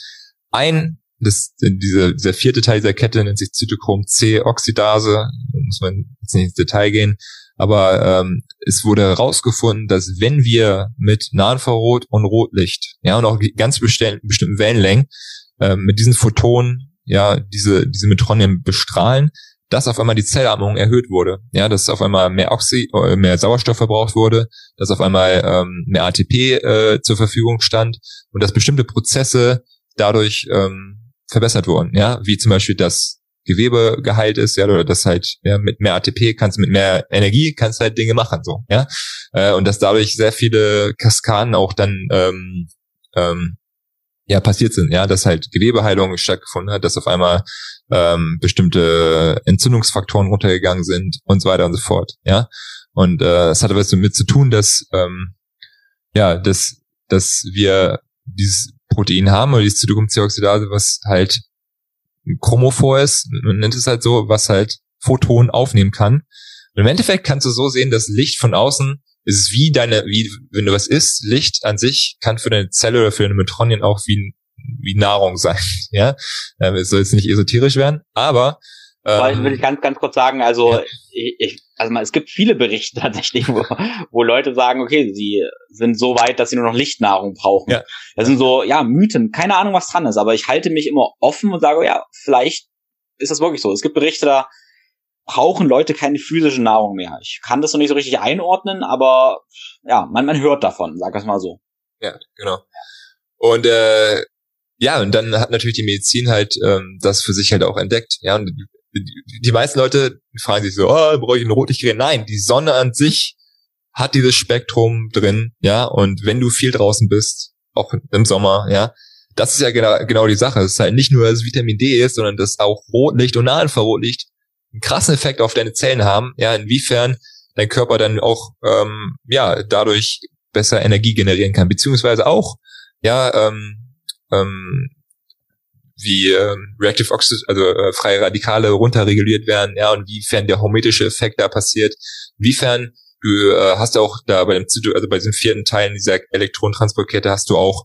ein das, dieser, dieser vierte Teil dieser Kette nennt sich Zytochrom C-Oxidase. Da muss man jetzt nicht ins Detail gehen. Aber ähm, es wurde herausgefunden, dass wenn wir mit Nahinfrarot und Rotlicht, ja, und auch ganz bestimmten, Wellenlängen, äh, mit diesen Photonen ja diese diese Mitochondrien bestrahlen, dass auf einmal die Zellatmung erhöht wurde. Ja, dass auf einmal mehr Oxy, äh, mehr Sauerstoff verbraucht wurde, dass auf einmal ähm, mehr ATP äh, zur Verfügung stand und dass bestimmte Prozesse dadurch ähm, verbessert wurden. Ja, wie zum Beispiel das Gewebe geheilt ist, ja, oder das halt ja, mit mehr ATP kannst mit mehr Energie kannst halt Dinge machen, so, ja, äh, und dass dadurch sehr viele Kaskaden auch dann ähm, ähm, ja passiert sind, ja, dass halt Gewebeheilung stattgefunden hat, dass auf einmal ähm, bestimmte Entzündungsfaktoren runtergegangen sind und so weiter und so fort, ja. Und äh, es hat aber damit zu tun, dass ähm, ja, dass dass wir dieses Protein haben oder dieses Zytochromoxidase, was halt chromophor ist, man nennt es halt so, was halt Photonen aufnehmen kann. Und im Endeffekt kannst du so sehen, dass Licht von außen ist wie deine, wie, wenn du was isst, Licht an sich kann für deine Zelle oder für deine Mitochondrien auch wie, wie Nahrung sein, ja. Ähm, es soll jetzt nicht esoterisch werden, aber, ähm, ich will ich ganz, ganz kurz sagen, also, ja. ich, ich, also es gibt viele Berichte tatsächlich, wo, wo Leute sagen, okay, sie sind so weit, dass sie nur noch Lichtnahrung brauchen. Ja. Das sind so, ja, Mythen, keine Ahnung, was dran ist, aber ich halte mich immer offen und sage, ja, vielleicht ist das wirklich so. Es gibt Berichte, da brauchen Leute keine physische Nahrung mehr. Ich kann das noch nicht so richtig einordnen, aber ja, man, man hört davon, sag das mal so. Ja, genau. Und äh, ja, und dann hat natürlich die Medizin halt ähm, das für sich halt auch entdeckt. Ja, und die, meisten Leute fragen sich so, oh, brauche ich ein Rotlichtgerät? Nein, die Sonne an sich hat dieses Spektrum drin, ja, und wenn du viel draußen bist, auch im Sommer, ja, das ist ja genau, genau die Sache. Es ist halt nicht nur, dass Vitamin D ist, sondern dass auch Rotlicht und Nahinfrarotlicht einen krassen Effekt auf deine Zellen haben, ja, inwiefern dein Körper dann auch ähm, ja dadurch besser Energie generieren kann, beziehungsweise auch ja ähm, ähm, wie ähm, Reactive Oxid, also äh, freie Radikale runterreguliert werden, ja, und wiefern der hormetische Effekt da passiert, wiefern du äh, hast auch da bei dem also bei diesem vierten Teil dieser Elektronentransportkette hast du auch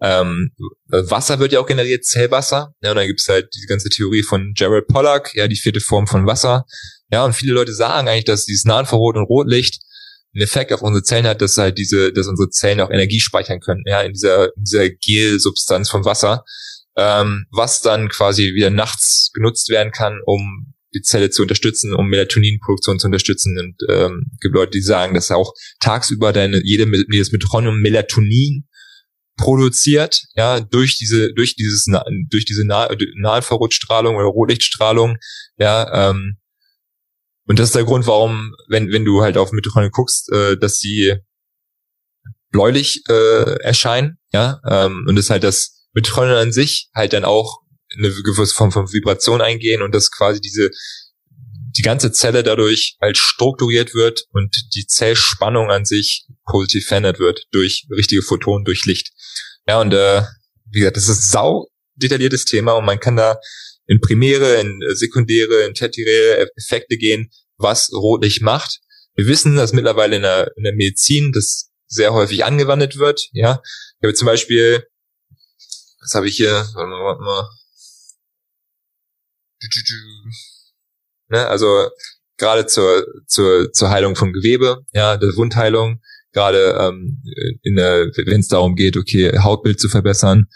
ähm, Wasser wird ja auch generiert, Zellwasser. Ja, und dann gibt's halt diese ganze Theorie von Gerald Pollack, ja, die vierte Form von Wasser. Ja, und viele Leute sagen eigentlich, dass dieses Nahinfrarot und Rotlicht einen Effekt auf unsere Zellen hat, dass halt diese, dass unsere Zellen auch Energie speichern können, ja, in dieser, in dieser Gel-Substanz vom Wasser, ähm, was dann quasi wieder nachts genutzt werden kann, um die Zelle zu unterstützen, um Melatoninproduktion zu unterstützen. Und ähm, gibt Leute, die sagen, dass auch tagsüber deine jede jedes Mitochondrium Melatonin produziert, ja, durch diese, durch dieses, durch diese Nahinfrarotstrahlung oder Rotlichtstrahlung, ja, ähm, und das ist der Grund, warum, wenn, wenn du halt auf Mitochondrien guckst, äh, dass sie bläulich äh, erscheinen, ja, ähm, und das halt das Mitochondrien an sich halt dann auch eine gewisse Form von Vibration eingehen und dass quasi diese die ganze Zelle dadurch halt strukturiert wird und die Zellspannung an sich positiv verändert wird durch richtige Photonen, durch Licht. Ja, und äh, wie gesagt, das ist sau detailliertes Thema und man kann da in primäre, in sekundäre, in tertiäre Effekte gehen, was Rotlicht macht. Wir wissen, dass mittlerweile in der, in der Medizin das sehr häufig angewandt wird. Ja, ich habe zum Beispiel, was habe ich hier? Warte mal, warte mal. Ne, also gerade zur, zur, zur Heilung von Gewebe, ja, der Wundheilung, gerade ähm, in der, wenn es darum geht, okay, Hautbild zu verbessern,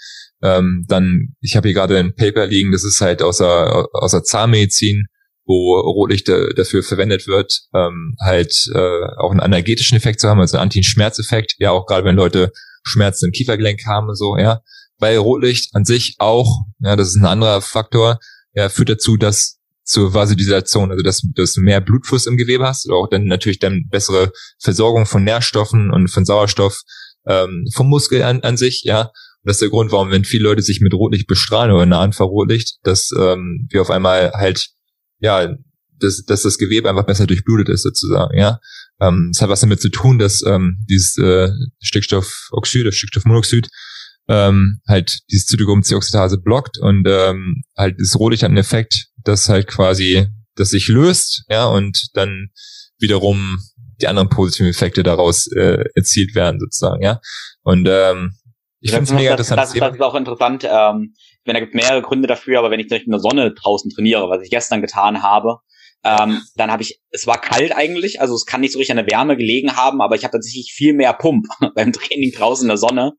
ähm, dann, ich habe hier gerade ein Paper liegen, das ist halt aus der, aus der Zahnmedizin, wo Rotlicht dafür verwendet wird, ähm, halt äh, auch einen analgetischen Effekt zu haben, also einen Anti-Schmerzeffekt, ja, auch gerade wenn Leute Schmerzen im Kiefergelenk haben, so, ja. Weil Rotlicht an sich auch, ja, das ist ein anderer Faktor, ja, führt dazu, dass zur Vasodilatation, also dass, dass du mehr Blutfluss im Gewebe hast, oder auch dann natürlich dann bessere Versorgung von Nährstoffen und von Sauerstoff ähm, vom Muskel an, an sich, ja. Und das ist der Grund, warum, wenn viele Leute sich mit Rotlicht bestrahlen oder Nahinfrarotlicht, dass ähm, wir auf einmal halt, ja, dass, dass das Gewebe einfach besser durchblutet ist sozusagen, ja. Ähm, das hat was damit zu tun, dass ähm, dieses äh, Stickstoffoxid, das Stickstoffmonoxid, ähm, halt dieses Zytochrom-C-Oxidase blockt und ähm, halt das Rotlicht hat einen Effekt, dass halt quasi das sich löst, ja, und dann wiederum die anderen positiven Effekte daraus äh, erzielt werden, sozusagen, ja. Und ähm, ich finde es mega das, interessant. Das, das, ist auch interessant. Ähm, ich meine, da gibt mehrere Gründe dafür, aber wenn ich in der Sonne draußen trainiere, was ich gestern getan habe, ähm, dann habe ich, es war kalt eigentlich, also es kann nicht so richtig an der Wärme gelegen haben, aber ich habe tatsächlich viel mehr Pump beim Training draußen in der Sonne.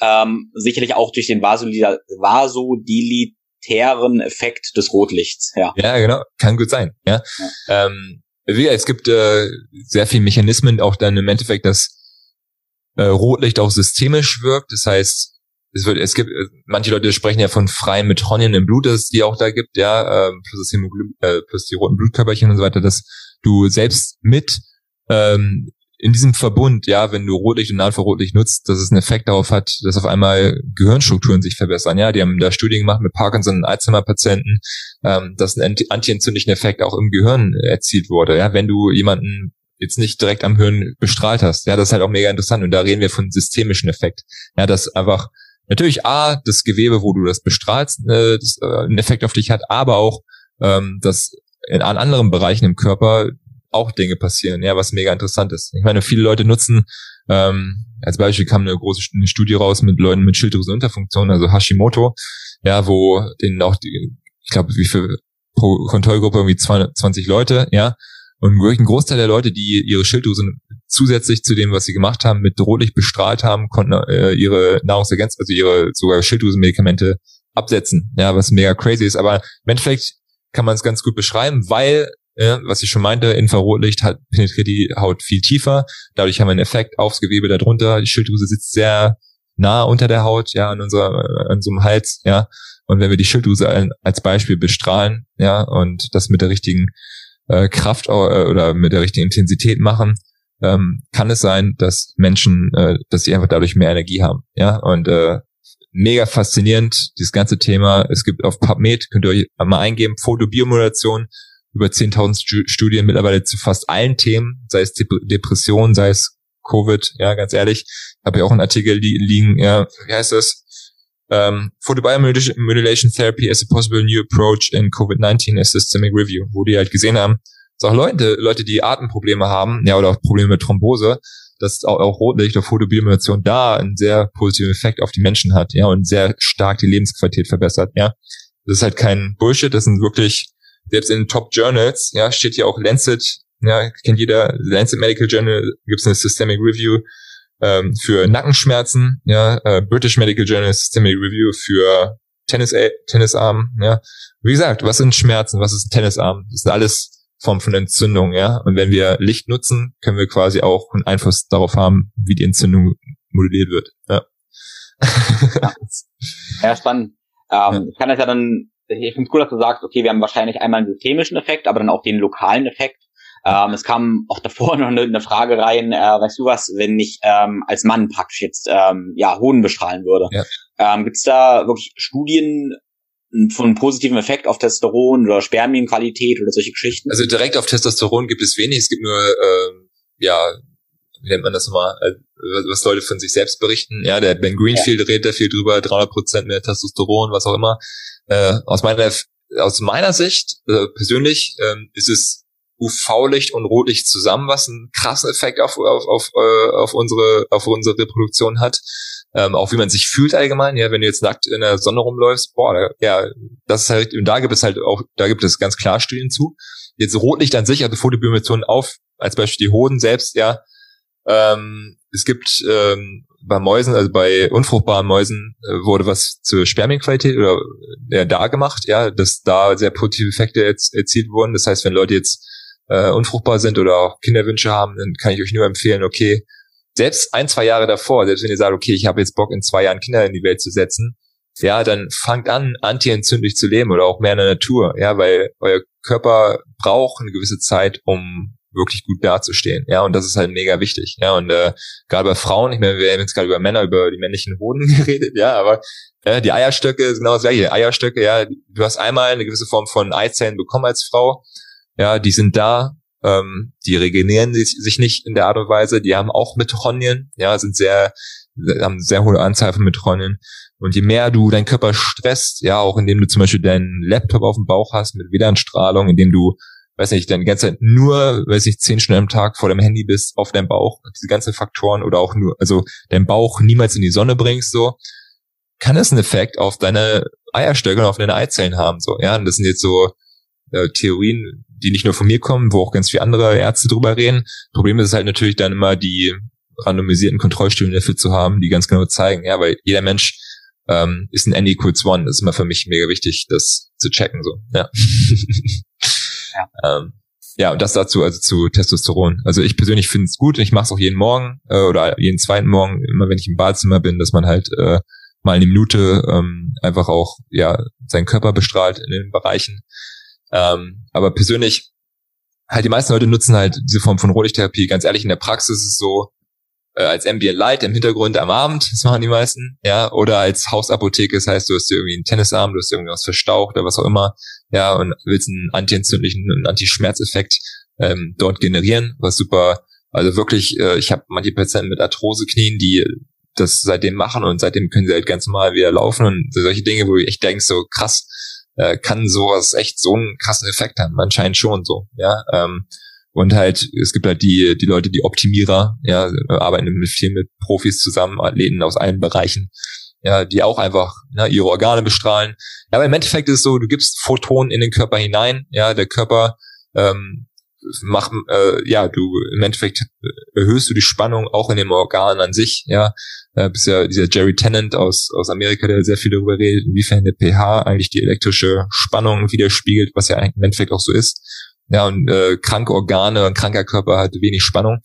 Ähm, sicherlich auch durch den vasodilitären Effekt des Rotlichts. Ja, ja genau, kann gut sein. Ja, ja. Ähm, es gibt äh, sehr viele Mechanismen, auch dann im Endeffekt, dass äh, Rotlicht auch systemisch wirkt. Das heißt, es wird, es gibt, äh, manche Leute sprechen ja von freien Methonien im Blut, dass es die auch da gibt, ja, äh, plus, das Hämoglobin, äh, plus die roten Blutkörperchen und so weiter, dass du selbst mit ähm, in diesem Verbund, ja, wenn du Rotlicht und Infrarotlicht nutzt, dass es einen Effekt darauf hat, dass auf einmal Gehirnstrukturen sich verbessern. Ja, die haben da Studien gemacht mit Parkinson und Alzheimer-Patienten, ähm, dass ein antientzündlichen Effekt auch im Gehirn erzielt wurde. Ja, wenn du jemanden jetzt nicht direkt am Hirn bestrahlt hast. Ja, das ist halt auch mega interessant. Und da reden wir von systemischen Effekt. Ja, dass einfach natürlich A, das Gewebe, wo du das bestrahlst, äh, das, äh, einen Effekt auf dich hat, aber auch, ähm, dass in, an anderen Bereichen im Körper auch Dinge passieren, ja, was mega interessant ist. Ich meine, viele Leute nutzen, ähm, als Beispiel kam eine große eine Studie raus mit Leuten mit Schilddrüsenunterfunktion, also Hashimoto, ja, wo denen auch die, ich glaube, wie viel pro Kontrollgruppe irgendwie 20 Leute, ja, und wirklich ein Großteil der Leute, die ihre Schilddrüse zusätzlich zu dem, was sie gemacht haben, mit Rotlicht bestrahlt haben, konnten äh, ihre Nahrungsergänzung, also ihre sogar Schilddrüsenmedikamente absetzen. Ja, was mega crazy ist. Aber im Endeffekt kann man es ganz gut beschreiben, weil, äh, was ich schon meinte, Infrarotlicht hat, penetriert die Haut viel tiefer. Dadurch haben wir einen Effekt aufs Gewebe darunter. Die Schilddrüse sitzt sehr nah unter der Haut, ja, an unserer, an so einem Hals, ja. Und wenn wir die Schilddrüse als Beispiel bestrahlen, ja, und das mit der richtigen äh, Kraft äh, oder mit der richtigen Intensität machen, ähm, kann es sein, dass Menschen, äh, dass sie einfach dadurch mehr Energie haben. Ja, und äh, mega faszinierend, dieses ganze Thema. Es gibt auf PubMed, könnt ihr euch mal eingeben, Fotobiomodulation, über 10.000 Studien mittlerweile zu fast allen Themen, sei es Depression, sei es Covid, ja, ganz ehrlich. Habe ja auch einen Artikel li liegen, ja, wie heißt das? Um, for the biomodulation therapy as a possible new approach in COVID-19 a systemic review, wo die halt gesehen haben, dass auch Leute, Leute, die Atemprobleme haben, ja, oder auch Probleme mit Thrombose, dass auch, auch Rotlicht oder Photobiomodulation da einen sehr positiven Effekt auf die Menschen hat, ja, und sehr stark die Lebensqualität verbessert, ja. Das ist halt kein Bullshit, das sind wirklich, selbst in den Top Journals, ja, steht hier auch Lancet, ja, kennt jeder, Lancet Medical Journal, gibt's eine Systemic Review, ähm, für Nackenschmerzen, ja, äh, British Medical Journal Systemic Review für Tennis äh, Tennisarm, ja. Wie gesagt, was sind Schmerzen, was ist ein Tennisarm? Das ist alles Form von Entzündung, ja. Und wenn wir Licht nutzen, können wir quasi auch einen Einfluss darauf haben, wie die Entzündung modelliert wird. Ja. ja. ja, spannend. Ähm, ja. Ich kann das ja dann, ich finde es cool, dass du sagst, okay, wir haben wahrscheinlich einmal einen systemischen Effekt, aber dann auch den lokalen Effekt. Ähm, es kam auch davor noch eine, eine Frage rein, äh, weißt du was, wenn ich ähm, als Mann praktisch jetzt ähm, ja Hoden bestrahlen würde. Ja. Ähm, Gibt es da wirklich Studien von einem positiven Effekt auf Testosteron oder Spermienqualität oder solche Geschichten? Also direkt auf Testosteron gibt es wenig. Es gibt nur, ähm, ja, wie nennt man das nochmal, äh, was Leute von sich selbst berichten. Ja, der Ben Greenfield ja. redet da viel drüber, 300 Prozent mehr Testosteron, was auch immer. Äh, aus meiner aus meiner Sicht äh, persönlich ähm, ist es UV-Licht und Rotlicht zusammen, was einen krassen Effekt auf, auf, auf, äh, auf, unsere, auf unsere Reproduktion hat. Ähm, auch wie man sich fühlt allgemein, ja, wenn du jetzt nackt in der Sonne rumläufst, boah, da, ja, das ist halt, und da gibt es halt auch, da gibt es ganz klar Studien zu. Jetzt Rotlicht an sich, also Photobiomethoden auf, als Beispiel die Hoden selbst, ja, ähm, es gibt ähm, bei Mäusen, also bei unfruchtbaren Mäusen, äh, wurde was zur Spermienqualität oder ja, da gemacht, ja, dass da sehr positive Effekte erzielt wurden. Das heißt, wenn Leute jetzt äh, unfruchtbar sind oder auch Kinderwünsche haben, dann kann ich euch nur empfehlen, okay, selbst ein, zwei Jahre davor, selbst wenn ihr sagt, okay, ich habe jetzt Bock, in zwei Jahren Kinder in die Welt zu setzen, ja, dann fangt an, antientzündlich zu leben oder auch mehr in der Natur, ja, weil euer Körper braucht eine gewisse Zeit, um wirklich gut dazustehen, ja, und das ist halt mega wichtig, ja, und äh, gerade bei Frauen, ich meine, wir haben jetzt gerade über Männer, über die männlichen Hoden geredet, ja, aber äh, die Eierstöcke sind genau das gleiche, Eierstöcke, ja, du hast einmal eine gewisse Form von Eizellen bekommen als Frau, ja, die sind da, ähm, die regenerieren sich nicht in der Art und Weise, die haben auch Mitochondrien, ja, sind sehr, haben sehr hohe Anzahl von Mitochondrien. Und je mehr du deinen Körper stresst, ja, auch indem du zum Beispiel deinen Laptop auf dem Bauch hast mit WLAN-Strahlung, indem du, weiß nicht, deine ganze Zeit nur, weiß ich, zehn Stunden am Tag vor dem Handy bist, auf deinem Bauch, diese ganzen Faktoren oder auch nur, also deinen Bauch niemals in die Sonne bringst, so, kann es einen Effekt auf deine Eierstöcke und auf deine Eizellen haben, so, ja, und das sind jetzt so, äh, Theorien, die nicht nur von mir kommen, wo auch ganz viele andere Ärzte drüber reden. Problem ist halt natürlich dann immer die randomisierten Kontrollstudien dafür zu haben, die ganz genau zeigen, ja, weil jeder Mensch ähm, ist ein N equals one. Das ist immer für mich mega wichtig, das zu checken, so, ja. ja. ähm, ja, und das dazu, also zu Testosteron. Also ich persönlich finde es gut, ich mache es auch jeden Morgen äh, oder jeden zweiten Morgen, immer wenn ich im Badezimmer bin, dass man halt äh, mal eine Minute ähm, einfach auch ja seinen Körper bestrahlt in den Bereichen. Ähm, aber persönlich, halt die meisten Leute nutzen halt diese Form von Rotlichttherapie. Ganz ehrlich, in der Praxis ist es so, äh, als Ambient Light im Hintergrund am Abend, das machen die meisten, ja, oder als Hausapotheke, das heißt, du hast irgendwie einen Tennisarm, du hast irgendwas verstaucht oder was auch immer, ja, und willst einen antientzündlichen, einen Antischmerzeffekt ähm, dort generieren, was super, also wirklich, äh, ich habe manche Patienten mit Arthroseknien, die das seitdem machen und seitdem können sie halt ganz normal wieder laufen und solche Dinge, wo ich echt denke, so krass, äh, kann sowas echt so einen krassen Effekt haben, anscheinend schon so, ja, ähm, und halt, es gibt halt die, die Leute, die Optimierer, ja, arbeiten mit viel mit Profis zusammen, Athleten aus allen Bereichen, ja, die auch einfach ja, ihre Organe bestrahlen. Ja, aber im Endeffekt ist es so, du gibst Photonen in den Körper hinein, ja, der Körper ähm, macht, äh, ja, du im Endeffekt erhöhst du die Spannung auch in dem Organ an sich, ja. Äh, bist ja dieser Jerry Tennant aus, aus Amerika, der sehr viel darüber redet, inwiefern der pH eigentlich die elektrische Spannung widerspiegelt, was ja im Endeffekt auch so ist. Ja, und äh, kranke Organe, ein kranker Körper hat wenig Spannung,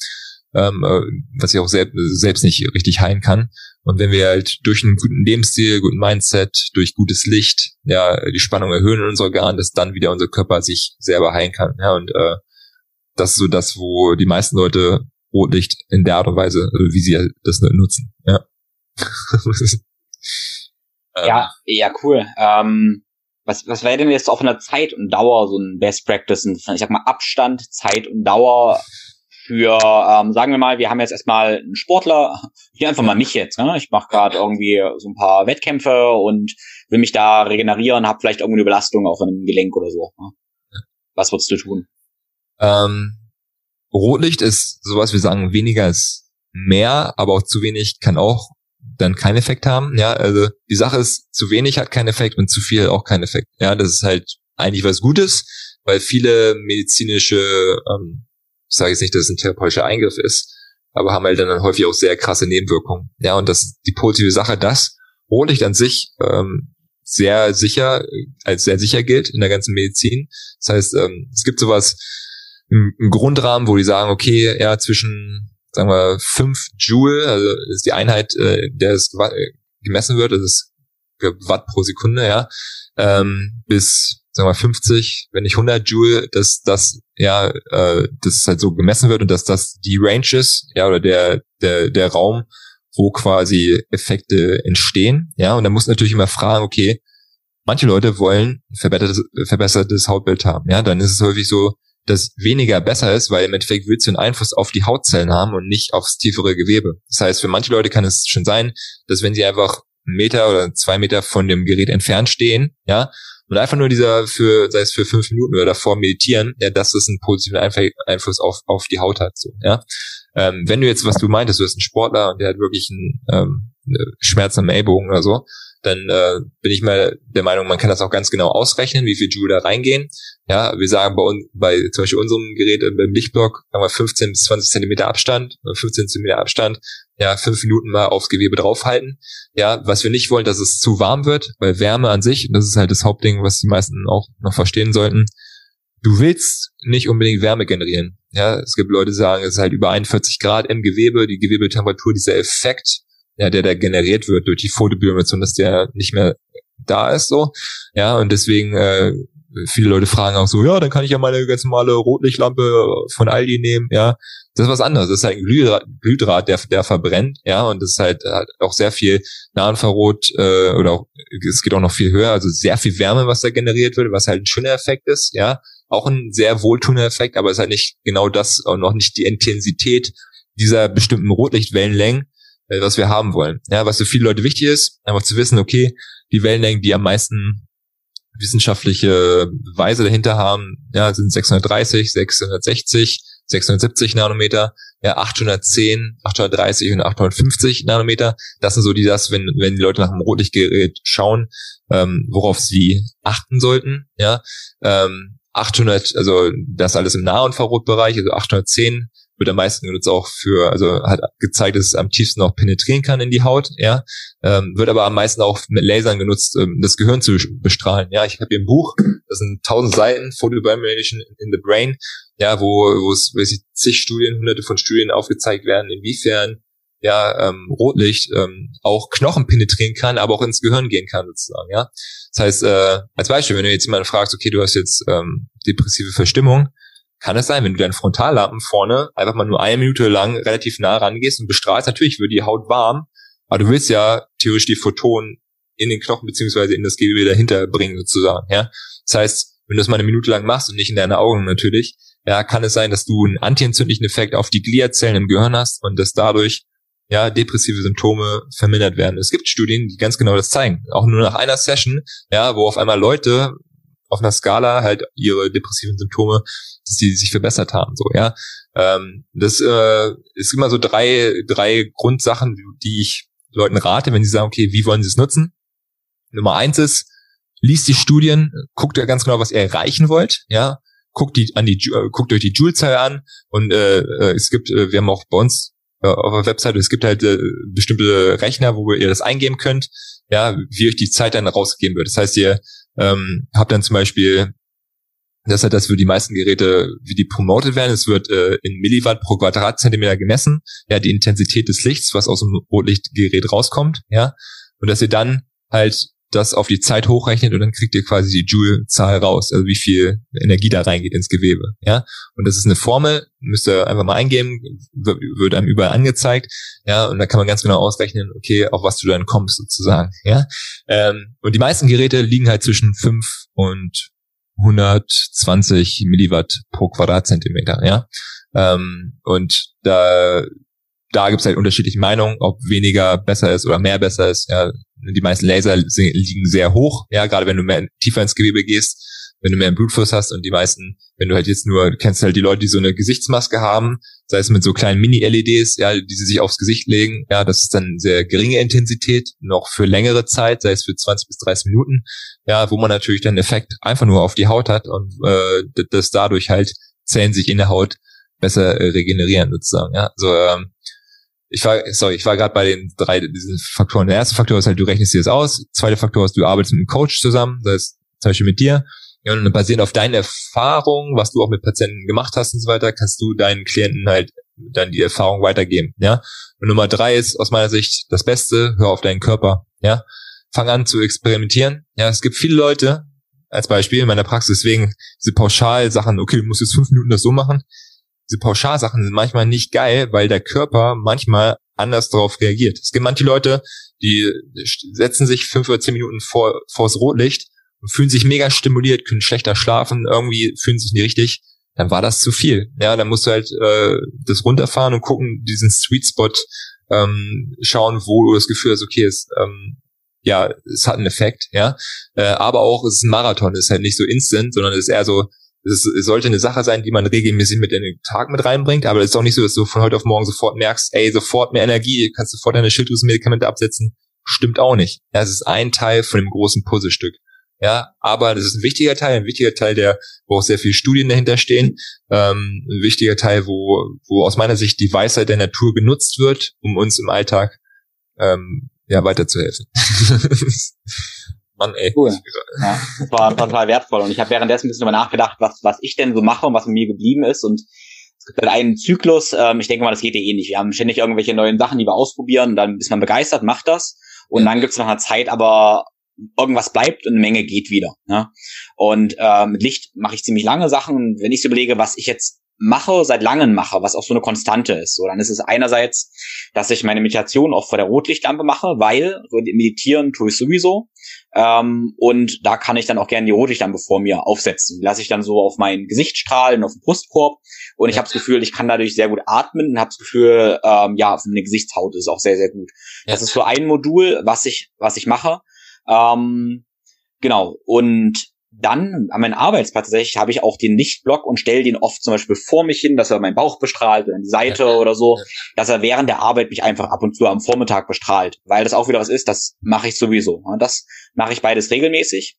ähm, äh, was ich auch selbst, selbst nicht richtig heilen kann. Und wenn wir halt durch einen guten Lebensstil, guten Mindset, durch gutes Licht, ja, die Spannung erhöhen in unseren Organen, dass dann wieder unser Körper sich selber heilen kann. Ja, und äh, das ist so das, wo die meisten Leute Rotlicht in der Art und Weise, also wie sie das nutzen. Ja. ja, ja, cool. Ähm, was, was wäre denn jetzt auch von der Zeit und Dauer so ein Best Practice? Ich sag mal Abstand, Zeit und Dauer für, ähm, sagen wir mal, wir haben jetzt erstmal einen Sportler, hier einfach mal mich jetzt. Ne? Ich mache gerade irgendwie so ein paar Wettkämpfe und will mich da regenerieren, habe vielleicht irgendeine Belastung auch in einem Gelenk oder so. Ne? Was würdest du tun? Ähm, Rotlicht ist sowas, wir sagen, weniger ist mehr, aber auch zu wenig kann auch dann keinen Effekt haben. Ja, also die Sache ist, zu wenig hat keinen Effekt und zu viel auch keinen Effekt. Ja, das ist halt eigentlich was Gutes, weil viele medizinische, ähm, ich sage jetzt nicht, dass es ein therapeutischer Eingriff ist, aber haben halt dann häufig auch sehr krasse Nebenwirkungen. Ja, und das ist die positive Sache, dass Rotlicht an sich ähm, sehr sicher, als sehr sicher gilt in der ganzen Medizin. Das heißt, ähm, es gibt sowas, einen Grundrahmen, wo die sagen, okay, ja, zwischen sagen wir, 5 Joule, also ist die Einheit, äh, der es gemessen wird, das ist Watt pro Sekunde, ja, ähm, bis sagen wir 50, wenn nicht 100 Joule, dass das ja, äh, das halt so gemessen wird und dass das die Range ist, ja, oder der der der Raum, wo quasi Effekte entstehen, ja, und da muss natürlich immer fragen, okay, manche Leute wollen verbessertes, verbessertes Hautbild haben, ja, dann ist es häufig so, dass weniger besser ist, weil im Endeffekt willst du einen Einfluss auf die Hautzellen haben und nicht aufs tiefere Gewebe. Das heißt, für manche Leute kann es schon sein, dass wenn sie einfach einen Meter oder zwei Meter von dem Gerät entfernt stehen, ja, und einfach nur dieser für, sei es für fünf Minuten oder davor meditieren, ja, dass es einen positiven Einfluss auf, auf die Haut hat, so, ja. Ähm, wenn du jetzt, was du meintest, du bist ein Sportler und der hat wirklich einen ähm, Schmerz am Ellbogen oder so, dann äh, bin ich mal der Meinung, man kann das auch ganz genau ausrechnen, wie viel Joule da reingehen. Ja, wir sagen bei uns, bei zum Beispiel unserem Gerät äh, beim Lichtblock haben wir 15 bis 20 Zentimeter Abstand, 15 Zentimeter Abstand, ja, fünf Minuten mal aufs Gewebe draufhalten. Ja, was wir nicht wollen, dass es zu warm wird, weil Wärme an sich, das ist halt das Hauptding, was die meisten auch noch verstehen sollten. Du willst nicht unbedingt Wärme generieren. Ja, es gibt Leute, die sagen, es ist halt über 41 Grad im Gewebe, die Gewebetemperatur, dieser Effekt, ja, der da generiert wird durch die Photobiomation, dass der nicht mehr da ist, so. Ja, und deswegen, äh, viele Leute fragen auch so, ja, dann kann ich ja meine ganz normale Rotlichtlampe von Aldi nehmen, ja. Das ist was anderes. Das ist halt ein Glühdraht, der, der verbrennt, ja, und das ist halt hat auch sehr viel Nahinfrarot, äh, oder auch, es geht auch noch viel höher, also sehr viel Wärme, was da generiert wird, was halt ein schöner Effekt ist, ja. Auch ein sehr wohltuender Effekt, aber es ist halt nicht genau das und noch nicht die Intensität dieser bestimmten Rotlichtwellenlängen, äh, was wir haben wollen. Ja, was für viele Leute wichtig ist, einfach zu wissen, okay, die Wellenlängen, die am meisten wissenschaftliche Beweise dahinter haben, ja, sind 630, 660, 670 Nanometer, ja, 810, 830 und 850 Nanometer. Das sind so die das, wenn, wenn die Leute nach dem Rotlichtgerät schauen, ähm, worauf sie achten sollten, ja. Ähm, 800, also das alles im Nahunfrarotbereich, also 810 wird am meisten genutzt auch für, also hat gezeigt, dass es am tiefsten auch penetrieren kann in die Haut, ja, ähm, wird aber am meisten auch mit Lasern genutzt, ähm, das Gehirn zu bestrahlen. Ja, ich habe hier ein Buch, das sind tausend Seiten, Photobiomediation in the Brain, ja, wo, wo es weiß ich, zig Studien, hunderte von Studien aufgezeigt werden, inwiefern ja, ähm, Rotlicht ähm, auch Knochen penetrieren kann, aber auch ins Gehirn gehen kann sozusagen, ja. Das heißt, äh, als Beispiel, wenn du jetzt jemanden fragst, okay, du hast jetzt ähm, depressive Verstimmung, kann es sein, wenn du deinen Frontallampen vorne einfach mal nur eine Minute lang relativ nah rangehst und bestrahlst, natürlich wird die Haut warm, aber du willst ja theoretisch die Photonen in den Knochen beziehungsweise in das Gewebe dahinter bringen sozusagen, ja. Das heißt, wenn du das mal eine Minute lang machst und nicht in deine Augen natürlich, ja, kann es sein, dass du einen antientzündlichen Effekt auf die Gliazellen im Gehirn hast und dass dadurch ja, depressive Symptome vermindert werden. Es gibt Studien, die ganz genau das zeigen. Auch nur nach einer Session, ja, wo auf einmal Leute auf einer Skala halt ihre depressiven Symptome, dass sie sich verbessert haben, so, ja. Ähm, das äh, ist immer so drei, drei Grundsachen, die ich Leuten rate, wenn sie sagen, okay, wie wollen sie es nutzen? Nummer eins ist, liest die Studien, guckt ja ganz genau, was ihr erreichen wollt, ja. Guckt die an die, äh, guckt euch die Joule-Zahl an und äh, äh, es gibt, äh, wir haben auch bei uns äh, auf der Webseite. Es gibt halt äh, bestimmte Rechner, wo ihr das eingeben könnt, ja, wie euch die Zeit dann rausgegeben wird. Das heißt, ihr ähm, habt dann zum Beispiel, das ist halt das für die meisten Geräte, wie die promoted werden. Es wird äh, in Milliwatt pro Quadratzentimeter gemessen, ja, die Intensität des Lichts, was aus dem Rotlichtgerät rauskommt, ja, und dass ihr dann halt das auf die Zeit hochrechnet und dann kriegt ihr quasi die Joule-Zahl raus, also wie viel Energie da reingeht ins Gewebe. Ja, und das ist eine Formel, müsst ihr einfach mal eingeben, wird einem überall angezeigt. Ja, und da kann man ganz genau ausrechnen, okay, auf was du dann kommst sozusagen. Ja, ähm, und die meisten Geräte liegen halt zwischen 5 und 120 Milliwatt pro Quadratzentimeter. Ja, ähm, und da da gibt es halt unterschiedliche Meinungen, ob weniger besser ist oder mehr besser ist. Ja, die meisten Laser liegen sehr hoch, ja, gerade wenn du mehr tiefer ins Gewebe gehst, wenn du mehr Blutfluss hast und die meisten, wenn du halt jetzt nur, du kennst halt die Leute, die so eine Gesichtsmaske haben, sei es mit so kleinen Mini-LEDs, ja, die sie sich aufs Gesicht legen, ja, das ist dann sehr geringe Intensität, noch für längere Zeit, sei es für 20 bis 30 Minuten, ja, wo man natürlich dann Effekt einfach nur auf die Haut hat und äh, das dadurch halt Zellen sich in der Haut besser äh, regenerieren sozusagen, ja, also ähm, ich war, sorry, ich war gerade bei den drei diesen Faktoren. Der erste Faktor ist halt, du rechnest dir das aus. Zweiter Faktor ist, du arbeitest mit einem Coach zusammen, das heißt zum Beispiel mit dir. Und basierend auf deinen Erfahrungen, was du auch mit Patienten gemacht hast und so weiter, kannst du deinen Klienten halt dann die Erfahrung weitergeben. Ja. Und Nummer drei ist aus meiner Sicht das Beste, hör auf deinen Körper. Ja. Fang an zu experimentieren. Ja, es gibt viele Leute, als Beispiel in meiner Praxis, deswegen diese Pauschalsachen, okay, du musst jetzt fünf Minuten das so machen diese Pauschalsachen sind manchmal nicht geil, weil der Körper manchmal anders darauf reagiert. Es gibt manche Leute, die setzen sich fünf oder zehn Minuten vor vors Rotlicht und fühlen sich mega stimuliert, können schlechter schlafen, irgendwie fühlen sich nicht richtig. Dann war das zu viel. Ja, dann musst du halt äh, das runterfahren und gucken, diesen Sweet Spot ähm, schauen, wo du das Gefühl hast, okay, es ähm, ja, es hat einen Effekt, ja. Äh, aber auch es ist ein Marathon, es ist halt nicht so instant, sondern es ist eher so, es, sollte eine Sache sein, die man regelmäßig mit in den Tag mit reinbringt, aber es ist auch nicht so, dass du von heute auf morgen sofort merkst, ey, sofort mehr Energie, kannst sofort deine Schilddrüsenmedikamente absetzen. Stimmt auch nicht. Ja, es ist ein Teil von dem großen Puzzlestück. Ja, aber das ist ein wichtiger Teil, ein wichtiger Teil, der, wo auch sehr viele Studien dahinter stehen, ähm, ein wichtiger Teil, wo, wo aus meiner Sicht die Weisheit der Natur genutzt wird, um uns im Alltag ähm, ja weiterzuhelfen. Mann, ey. Cool. Ja, das war total wertvoll. Und ich habe währenddessen ein bisschen darüber nachgedacht, was, was ich denn so mache und was mit mir geblieben ist. Und es gibt halt einen Zyklus, ähm, ich denke mal, das geht ja eh nicht. Wir haben ständig irgendwelche neuen Sachen, die wir ausprobieren, und dann ist man begeistert, macht das. Und ja. dann gibt es nach einer Zeit aber irgendwas bleibt und eine Menge geht wieder. Ja? Und äh, mit Licht mache ich ziemlich lange Sachen. Und wenn ich so überlege, was ich jetzt mache, seit langem mache, was auch so eine Konstante ist. So, dann ist es einerseits, dass ich meine Meditation auch vor der Rotlichtlampe mache, weil meditieren tue ich sowieso. Ähm, und da kann ich dann auch gerne die Rotlichtlampe vor mir aufsetzen. Die lasse ich dann so auf mein Gesicht strahlen, auf den Brustkorb. Und ich habe das Gefühl, ich kann dadurch sehr gut atmen und habe das Gefühl, ähm, ja, für meine Gesichtshaut ist auch sehr, sehr gut. Ja. Das ist so ein Modul, was ich, was ich mache. Ähm, genau. Und dann an meinem Arbeitsplatz tatsächlich habe ich auch den Lichtblock und stelle den oft zum Beispiel vor mich hin, dass er meinen Bauch bestrahlt oder die Seite ja. oder so, dass er während der Arbeit mich einfach ab und zu am Vormittag bestrahlt, weil das auch wieder was ist, das mache ich sowieso. Das mache ich beides regelmäßig.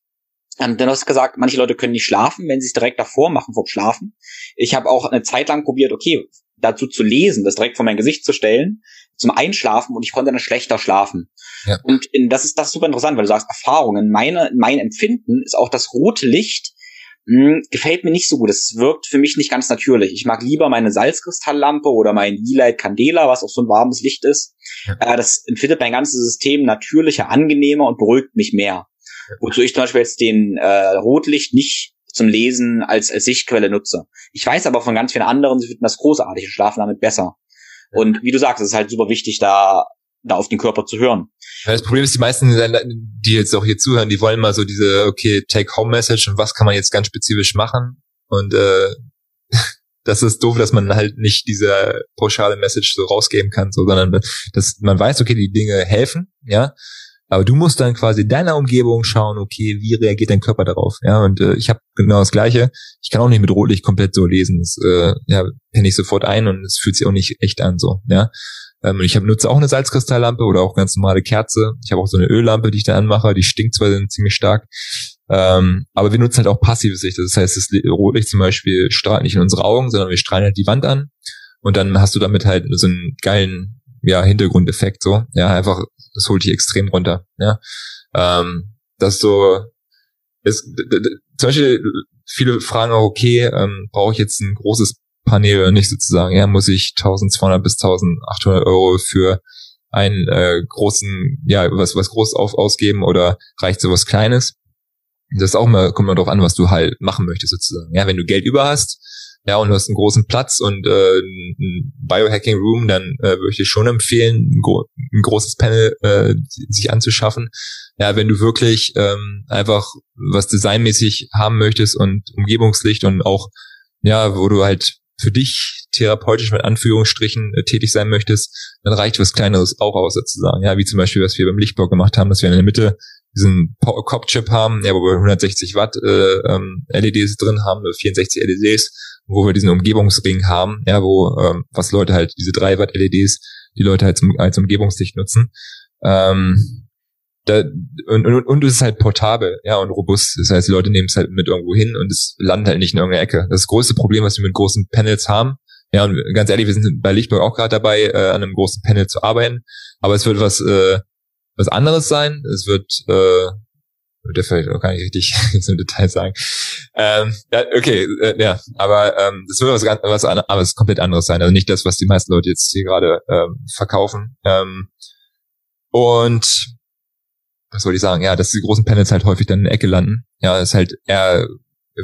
Ähm, dann hast du gesagt, manche Leute können nicht schlafen, wenn sie es direkt davor machen vom Schlafen. Ich habe auch eine Zeit lang probiert, okay, dazu zu lesen, das direkt vor mein Gesicht zu stellen, zum Einschlafen und ich konnte dann schlechter schlafen. Ja. Und in, das ist das ist super interessant, weil du sagst Erfahrungen. Meine, mein Empfinden ist auch das rote Licht mh, hm, gefällt mir nicht so gut. Es wirkt für mich nicht ganz natürlich. Ich mag lieber meine Salzkristalllampe oder mein E-Light Candela, was auch so ein warmes Licht ist. Äh, das empfindet mein ganzes System natürlicher, angenehmer und beruhigt mich mehr. Wozu ich zum Beispiel jetzt den äh, Rotlicht nicht zum Lesen als, als Sichtquelle nutze. Ich weiß aber von ganz vielen anderen, sie finden das großartig und schlafen damit besser. Und wie du sagst, es ist halt super wichtig, da da auf den Körper zu hören. Ja, das Problem ist, die meisten, die jetzt auch hier zuhören, die wollen mal so diese, okay, Take-Home-Message und was kann man jetzt ganz spezifisch machen? Und äh, das ist doof, dass man halt nicht diese pauschale Message so rausgeben kann, so, sondern dass man weiß, okay, die Dinge helfen, ja, aber du musst dann quasi deiner Umgebung schauen, okay, wie reagiert dein Körper darauf? Ja, und äh, ich habe genau das Gleiche. Ich kann auch nicht mit Rotlicht komplett so lesen. Das äh, ja, penne ich sofort ein und es fühlt sich auch nicht echt an so. Ja, ähm, ich hab, nutze auch eine Salzkristalllampe oder auch ganz normale Kerze. Ich habe auch so eine Öllampe, die ich da anmache. Die stinkt zwar ziemlich stark, ähm, aber wir nutzen halt auch passives Licht. Das heißt, das Rotlicht zum Beispiel strahlt nicht in unsere Augen, sondern wir strahlen halt die Wand an. Und dann hast du damit halt so einen geilen ja, Hintergrundeffekt so. Ja, einfach, das holt dich extrem runter. Ja. Ähm, das so ist, zum Beispiel viele fragen auch, okay, ähm, brauche ich jetzt ein großes Panel oder nicht sozusagen. Ja, muss ich 1200 bis 1800 Euro für einen äh, großen, ja, was, was groß auf, ausgeben oder reicht sowas Kleines? Das ist auch mal, kommt mal drauf an, was du halt machen möchtest sozusagen. Ja, wenn du Geld über hast, ja, und du hast einen großen Platz und äh, ein Biohacking Room, dann äh, würde ich dir schon empfehlen, ein, gro ein großes Panel äh, sich anzuschaffen. Ja, wenn du wirklich ähm, einfach was designmäßig haben möchtest und Umgebungslicht und auch, ja, wo du halt für dich therapeutisch mit Anführungsstrichen äh, tätig sein möchtest, dann reicht was Kleineres auch aus sozusagen. Ja, wie zum Beispiel, was wir beim Lichtbau gemacht haben, dass wir in der Mitte diesen Cop-Chip haben, ja, wo wir 160 Watt äh, ähm, LEDs drin haben, 64 LEDs, wo wir diesen Umgebungsring haben, ja, wo ähm, was Leute halt, diese 3 Watt LEDs, die Leute halt zum, als Umgebungslicht nutzen. Ähm, da, und, und, und es ist halt portabel, ja, und robust. Das heißt, die Leute nehmen es halt mit irgendwo hin und es landet halt nicht in irgendeiner Ecke. Das, größte Problem, was wir mit großen Panels haben, ja, und ganz ehrlich, wir sind bei Lichtburg auch gerade dabei, äh, an einem großen Panel zu arbeiten, aber es wird was, äh, was anderes sein. Es wird, äh, der vielleicht auch gar nicht richtig so im Detail sagen. Ähm, ja, okay, äh, ja, aber ähm, das wird was, ganz, was, aber was komplett anderes sein. Also nicht das, was die meisten Leute jetzt hier gerade ähm, verkaufen. Ähm, und was soll ich sagen, ja, dass die großen Panels halt häufig dann in der Ecke landen. Ja, ist halt eher,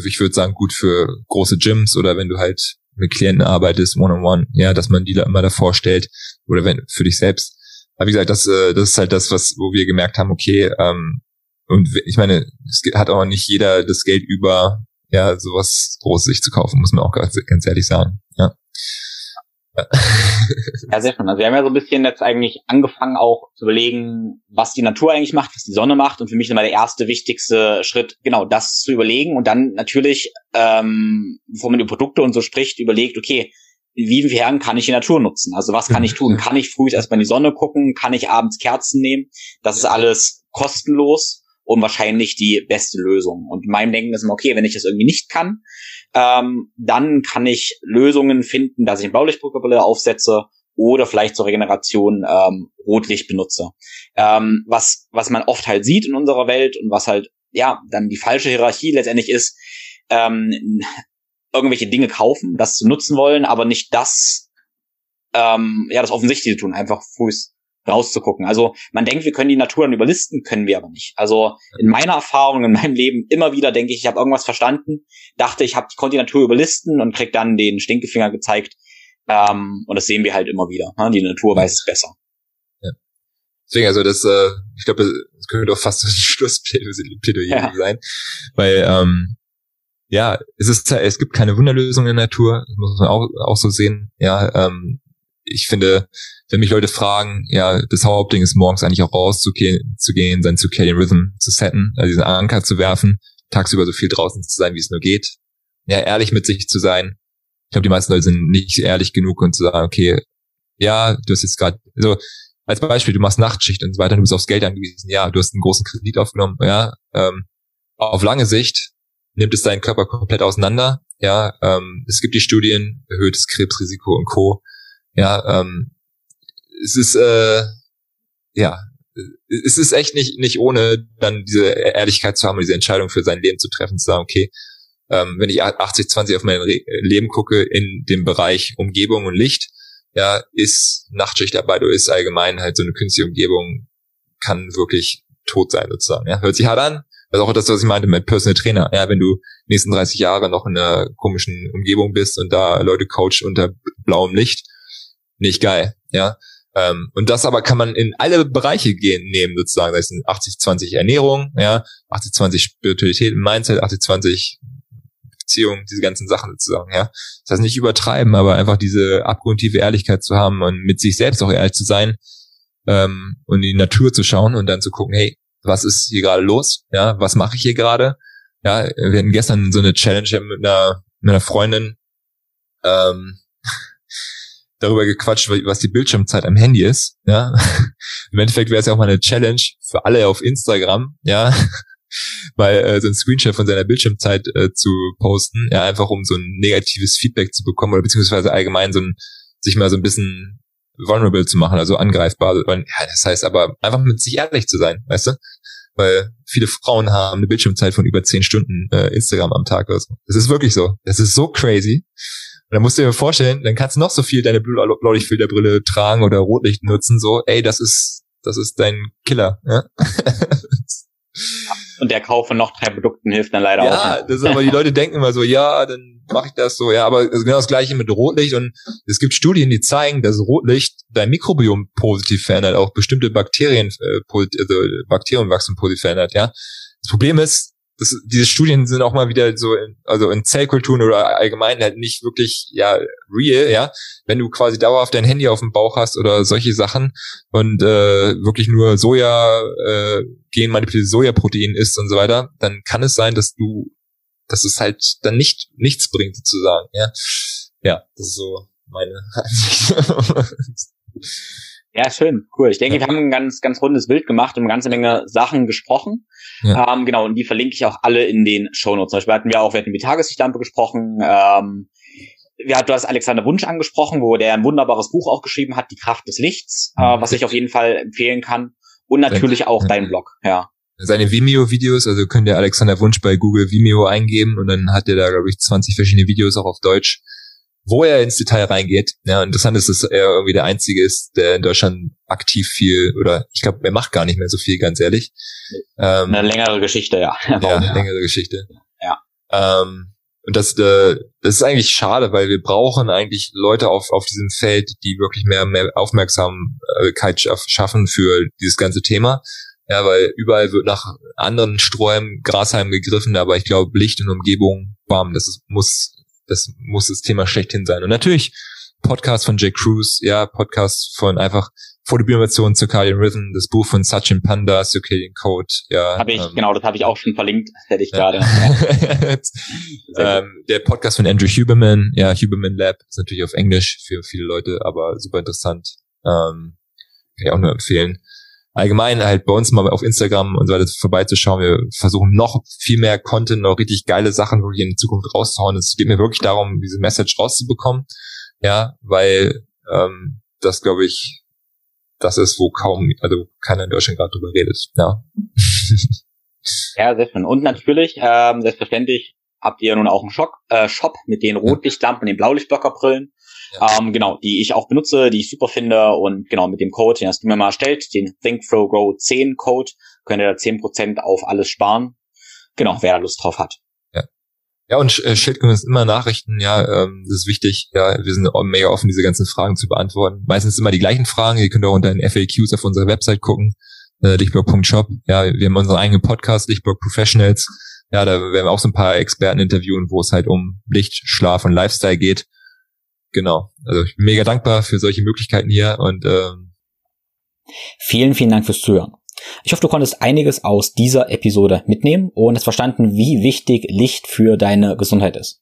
ich würde sagen, gut für große Gyms oder wenn du halt mit Klienten arbeitest, one-on-one, -on -one, ja, dass man die da immer davor stellt oder wenn für dich selbst. Aber wie gesagt, das, äh, das ist halt das, was, wo wir gemerkt haben, okay, ähm, und ich meine, es hat auch nicht jeder das Geld über, ja, sowas Großes sich zu kaufen, muss man auch ganz, ganz ehrlich sagen, ja. Ja. sehr schön. Also wir haben ja so ein bisschen jetzt eigentlich angefangen auch zu überlegen, was die Natur eigentlich macht, was die Sonne macht. Und für mich immer der erste wichtigste Schritt, genau das zu überlegen und dann natürlich, ähm, bevor man über Produkte und so spricht, überlegt, okay, inwiefern kann ich die Natur nutzen? Also was kann ich tun? Kann ich früh erstmal in die Sonne gucken? Kann ich abends Kerzen nehmen? Das ist alles kostenlos und wahrscheinlich die beste Lösung. Und mein Denken ist immer, okay, wenn ich das irgendwie nicht kann, ähm, dann kann ich Lösungen finden, dass ich eine Blaulichtbrille aufsetze oder vielleicht zur Regeneration ähm, Rotlicht benutze. Ähm, was, was man oft halt sieht in unserer Welt und was halt, ja, dann die falsche Hierarchie letztendlich ist, ähm, irgendwelche Dinge kaufen, das zu nutzen wollen, aber nicht das, ähm, ja, das Offensichtliche tun, einfach Fuß rauszugucken. Also man denkt, wir können die Natur dann überlisten, können wir aber nicht. Also in meiner Erfahrung, in meinem Leben immer wieder denke ich, ich habe irgendwas verstanden, dachte, ich, hab, ich konnte die Natur überlisten und krieg dann den Stinkefinger gezeigt. Ähm, und das sehen wir halt immer wieder. Ne? Die Natur weiß es besser. Ja. Deswegen, also das, äh, ich glaube, das könnte doch fast ein Schlussplädoyer ja. sein. Weil ähm, ja, es ist es gibt keine Wunderlösung in der Natur, das muss man auch, auch so sehen. Ja, ähm, ich finde, wenn mich Leute fragen, ja, das Hauptding ist morgens eigentlich auch rauszugehen, zu gehen, sein Circadian Rhythm zu setten, also diesen Anker zu werfen, tagsüber so viel draußen zu sein, wie es nur geht. Ja, ehrlich mit sich zu sein. Ich glaube, die meisten Leute sind nicht ehrlich genug und zu sagen, okay, ja, du hast jetzt gerade, so, als Beispiel, du machst Nachtschicht und so weiter, du bist aufs Geld angewiesen, ja, du hast einen großen Kredit aufgenommen, ja, ähm, auf lange Sicht nimmt es deinen Körper komplett auseinander, Ja, ähm, es gibt die Studien, erhöhtes Krebsrisiko und Co. Ja, ähm, es ist äh, ja, es ist echt nicht nicht ohne dann diese Ehrlichkeit zu haben, diese Entscheidung für sein Leben zu treffen, zu sagen, okay, ähm, wenn ich 80-20 auf mein Re Leben gucke in dem Bereich Umgebung und Licht, ja, ist Nachtschichtarbeit oder ist allgemein halt so eine künstliche Umgebung, kann wirklich tot sein sozusagen. Ja, hört sich hart an. Das ist auch das, was ich meinte mit Personal Trainer. Ja, wenn du nächsten 30 Jahre noch in einer komischen Umgebung bist und da Leute coach unter blauem Licht, nicht geil. Ja, ähm, und das aber kann man in alle Bereiche gehen, nehmen sozusagen. Das sind 80-20 Ernährung, ja, 80-20 Spiritualität, Mindset, 80-20 Beziehung, diese ganzen Sachen sozusagen, ja. Das heißt nicht übertreiben, aber einfach diese abgrundtiefe Ehrlichkeit zu haben und mit sich selbst auch ehrlich zu sein ähm, und in die Natur zu schauen und dann zu gucken, hey, was ist hier gerade los? Ja, was mache ich hier gerade? Ja, wir hatten gestern so eine Challenge mit einer, mit einer Freundin ähm, darüber gequatscht, was die Bildschirmzeit am Handy ist. Ja, im Endeffekt wäre es ja auch mal eine Challenge für alle auf Instagram. Ja, weil äh, so ein Screenshot von seiner Bildschirmzeit äh, zu posten, ja, einfach um so ein negatives Feedback zu bekommen oder beziehungsweise allgemein so ein, sich mal so ein bisschen vulnerable zu machen, also angreifbar. Ja, das heißt aber einfach mit sich ehrlich zu sein, weißt du? Weil viele Frauen haben eine Bildschirmzeit von über zehn Stunden äh, Instagram am Tag oder so. Das ist wirklich so. Das ist so crazy. Und dann musst du dir vorstellen, dann kannst du noch so viel deine Blaulichtfilterbrille tragen oder Rotlicht nutzen, so, ey, das ist, das ist dein Killer, ja? Und der Kauf von noch drei Produkten hilft dann leider ja, auch. Ja, das ist aber die Leute denken immer so, ja, dann mache ich das so, ja, aber genau das gleiche mit Rotlicht und es gibt Studien, die zeigen, dass Rotlicht dein Mikrobiom positiv verändert, auch bestimmte Bakterien, äh, also Bakterienwachstum positiv verändert, ja. Das Problem ist, das, diese Studien sind auch mal wieder so, in, also in Zellkulturen oder allgemein halt nicht wirklich ja real, ja. Wenn du quasi dauerhaft dein Handy auf dem Bauch hast oder solche Sachen und äh, wirklich nur Soja, äh, genmanipulierte Sojaprotein isst und so weiter, dann kann es sein, dass du, dass es halt dann nicht nichts bringt sozusagen, ja. Ja, das ist so meine Ansicht. Ja, schön, cool. Ich denke, ja. wir haben ein ganz, ganz rundes Bild gemacht und eine ganze Menge Sachen gesprochen. Ja. Ähm, genau, und die verlinke ich auch alle in den Show Notes. Zum Beispiel hatten wir auch, wir hatten die Tageslichtlampe gesprochen. Ähm, ja, du hast Alexander Wunsch angesprochen, wo der ein wunderbares Buch auch geschrieben hat, Die Kraft des Lichts, äh, was ich auf jeden Fall empfehlen kann. Und natürlich auch dein Blog, ja. Seine Vimeo-Videos, also könnt ihr Alexander Wunsch bei Google Vimeo eingeben und dann hat er da, glaube ich, 20 verschiedene Videos auch auf Deutsch wo er ins Detail reingeht. Ja, interessant ist, dass er irgendwie der Einzige ist, der in Deutschland aktiv viel, oder ich glaube, er macht gar nicht mehr so viel, ganz ehrlich. Ähm, Eine längere Geschichte, ja. ja, eine längere Geschichte. Ja. Ähm, und das, äh, das ist eigentlich schade, weil wir brauchen eigentlich Leute auf, auf diesem Feld, die wirklich mehr, mehr Aufmerksamkeit schaffen für dieses ganze Thema. Ja, weil überall wird nach anderen Sträumen, Grashalmen gegriffen, aber ich glaube, Licht und Umgebung, bam, das ist, muss das muss das Thema schlechthin sein. Und natürlich Podcast von Jay Cruz, ja, Podcast von einfach Photobioinnovation, Circadian Rhythm, das Buch von Sachin Panda, Circadian Code, ja. Habe ich, ähm, genau, das habe ich auch schon verlinkt, hätte ich gerade. ähm, der Podcast von Andrew Huberman, ja, Huberman Lab, ist natürlich auf Englisch für viele Leute, aber super interessant. Ähm, kann ich auch nur empfehlen allgemein halt bei uns mal auf Instagram und so weiter vorbeizuschauen. Wir versuchen noch viel mehr Content, noch richtig geile Sachen wirklich in Zukunft rauszuhauen. Es geht mir wirklich darum, diese Message rauszubekommen. Ja, weil ähm, das glaube ich, das ist, wo kaum, also keiner in Deutschland gerade drüber redet. Ja. ja, sehr schön. Und natürlich, ähm, selbstverständlich habt ihr nun auch einen Shop, äh, Shop mit den Rotlichtlampen, den Blaulichtblockerbrillen. Ja. Ähm, genau, die ich auch benutze, die ich super finde und genau mit dem Code, den hast du mir mal erstellt, den ThinkFlowGrow 10 Code, könnt ihr da 10% auf alles sparen. Genau, wer da Lust drauf hat. Ja, ja und äh, schickt uns immer Nachrichten, ja, ähm, das ist wichtig, ja, wir sind mega offen, diese ganzen Fragen zu beantworten. Meistens immer die gleichen Fragen, ihr könnt auch unter den FAQs auf unserer Website gucken, äh, lichtblog.shop. Ja, wir haben unseren eigenen Podcast, Lichtblog Professionals. Ja, da werden wir auch so ein paar Experten interviewen, wo es halt um Licht, Schlaf und Lifestyle geht genau. Also ich bin mega dankbar für solche Möglichkeiten hier und ähm, vielen, vielen Dank fürs Zuhören. Ich hoffe, du konntest einiges aus dieser Episode mitnehmen und hast verstanden, wie wichtig Licht für deine Gesundheit ist.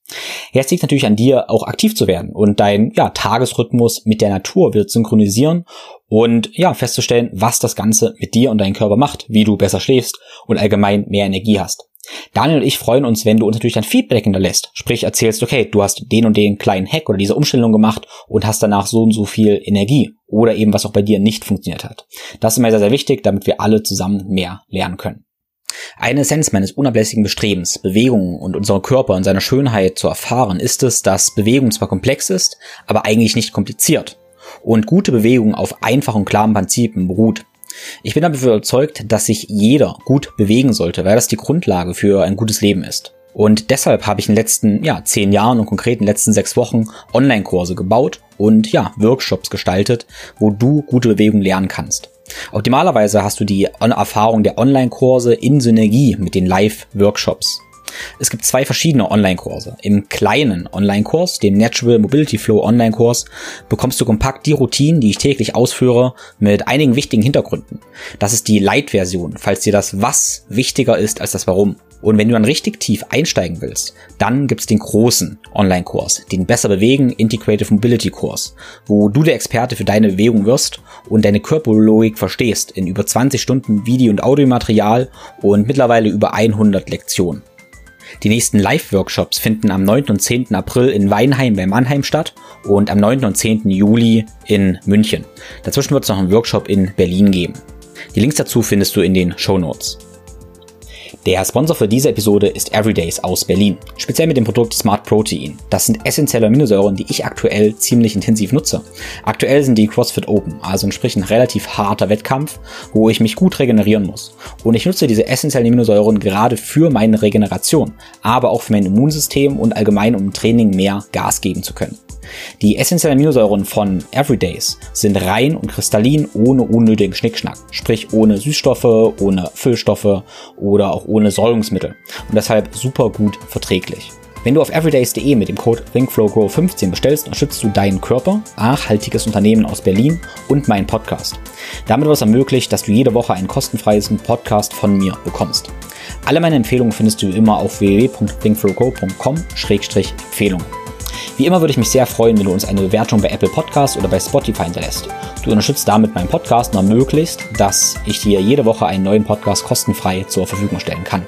Jetzt liegt natürlich an dir, auch aktiv zu werden und deinen ja, Tagesrhythmus mit der Natur wird synchronisieren und ja, festzustellen, was das Ganze mit dir und deinem Körper macht, wie du besser schläfst und allgemein mehr Energie hast. Daniel und ich freuen uns, wenn du uns natürlich dein Feedback hinterlässt. Sprich, erzählst, okay, du hast den und den kleinen Hack oder diese Umstellung gemacht und hast danach so und so viel Energie. Oder eben, was auch bei dir nicht funktioniert hat. Das ist mir sehr, sehr wichtig, damit wir alle zusammen mehr lernen können. Eine Essenz meines unablässigen Bestrebens, Bewegung und unseren Körper und seine Schönheit zu erfahren, ist es, dass Bewegung zwar komplex ist, aber eigentlich nicht kompliziert. Und gute Bewegung auf einfachen klaren Prinzipien beruht. Ich bin dafür überzeugt, dass sich jeder gut bewegen sollte, weil das die Grundlage für ein gutes Leben ist. Und deshalb habe ich in den letzten ja, zehn Jahren und konkret in den letzten sechs Wochen Online-Kurse gebaut und ja, Workshops gestaltet, wo du gute Bewegung lernen kannst. Optimalerweise hast du die Erfahrung der Online-Kurse in Synergie mit den Live-Workshops. Es gibt zwei verschiedene Online-Kurse. Im kleinen Online-Kurs, dem Natural Mobility Flow Online-Kurs, bekommst du kompakt die Routinen, die ich täglich ausführe, mit einigen wichtigen Hintergründen. Das ist die Light-Version, falls dir das Was wichtiger ist als das Warum. Und wenn du dann richtig tief einsteigen willst, dann gibt's den großen Online-Kurs, den Besser Bewegen Integrative Mobility Kurs, wo du der Experte für deine Bewegung wirst und deine Körperlogik verstehst in über 20 Stunden Video- und Audiomaterial und mittlerweile über 100 Lektionen. Die nächsten Live-Workshops finden am 9. und 10. April in Weinheim bei Mannheim statt und am 9. und 10. Juli in München. Dazwischen wird es noch einen Workshop in Berlin geben. Die Links dazu findest du in den Show Notes. Der Sponsor für diese Episode ist Everydays aus Berlin, speziell mit dem Produkt Smart Protein. Das sind essentielle Aminosäuren, die ich aktuell ziemlich intensiv nutze. Aktuell sind die CrossFit Open, also entsprechend ein relativ harter Wettkampf, wo ich mich gut regenerieren muss. Und ich nutze diese essentiellen Aminosäuren gerade für meine Regeneration, aber auch für mein Immunsystem und allgemein um im Training mehr Gas geben zu können. Die essentiellen Aminosäuren von Everydays sind rein und kristallin ohne unnötigen Schnickschnack, sprich ohne Süßstoffe, ohne Füllstoffe oder auch ohne Säurungsmittel und deshalb super gut verträglich. Wenn du auf everydays.de mit dem Code ThinkFlowGrow15 bestellst, unterstützt du deinen Körper, nachhaltiges Unternehmen aus Berlin und meinen Podcast. Damit wird es ermöglicht, dass du jede Woche ein kostenfreies Podcast von mir bekommst. Alle meine Empfehlungen findest du immer auf www.thinkflowgrow.com-empfehlungen. Wie immer würde ich mich sehr freuen, wenn du uns eine Bewertung bei Apple Podcasts oder bei Spotify hinterlässt. Du unterstützt damit meinen Podcast und ermöglicht, dass ich dir jede Woche einen neuen Podcast kostenfrei zur Verfügung stellen kann.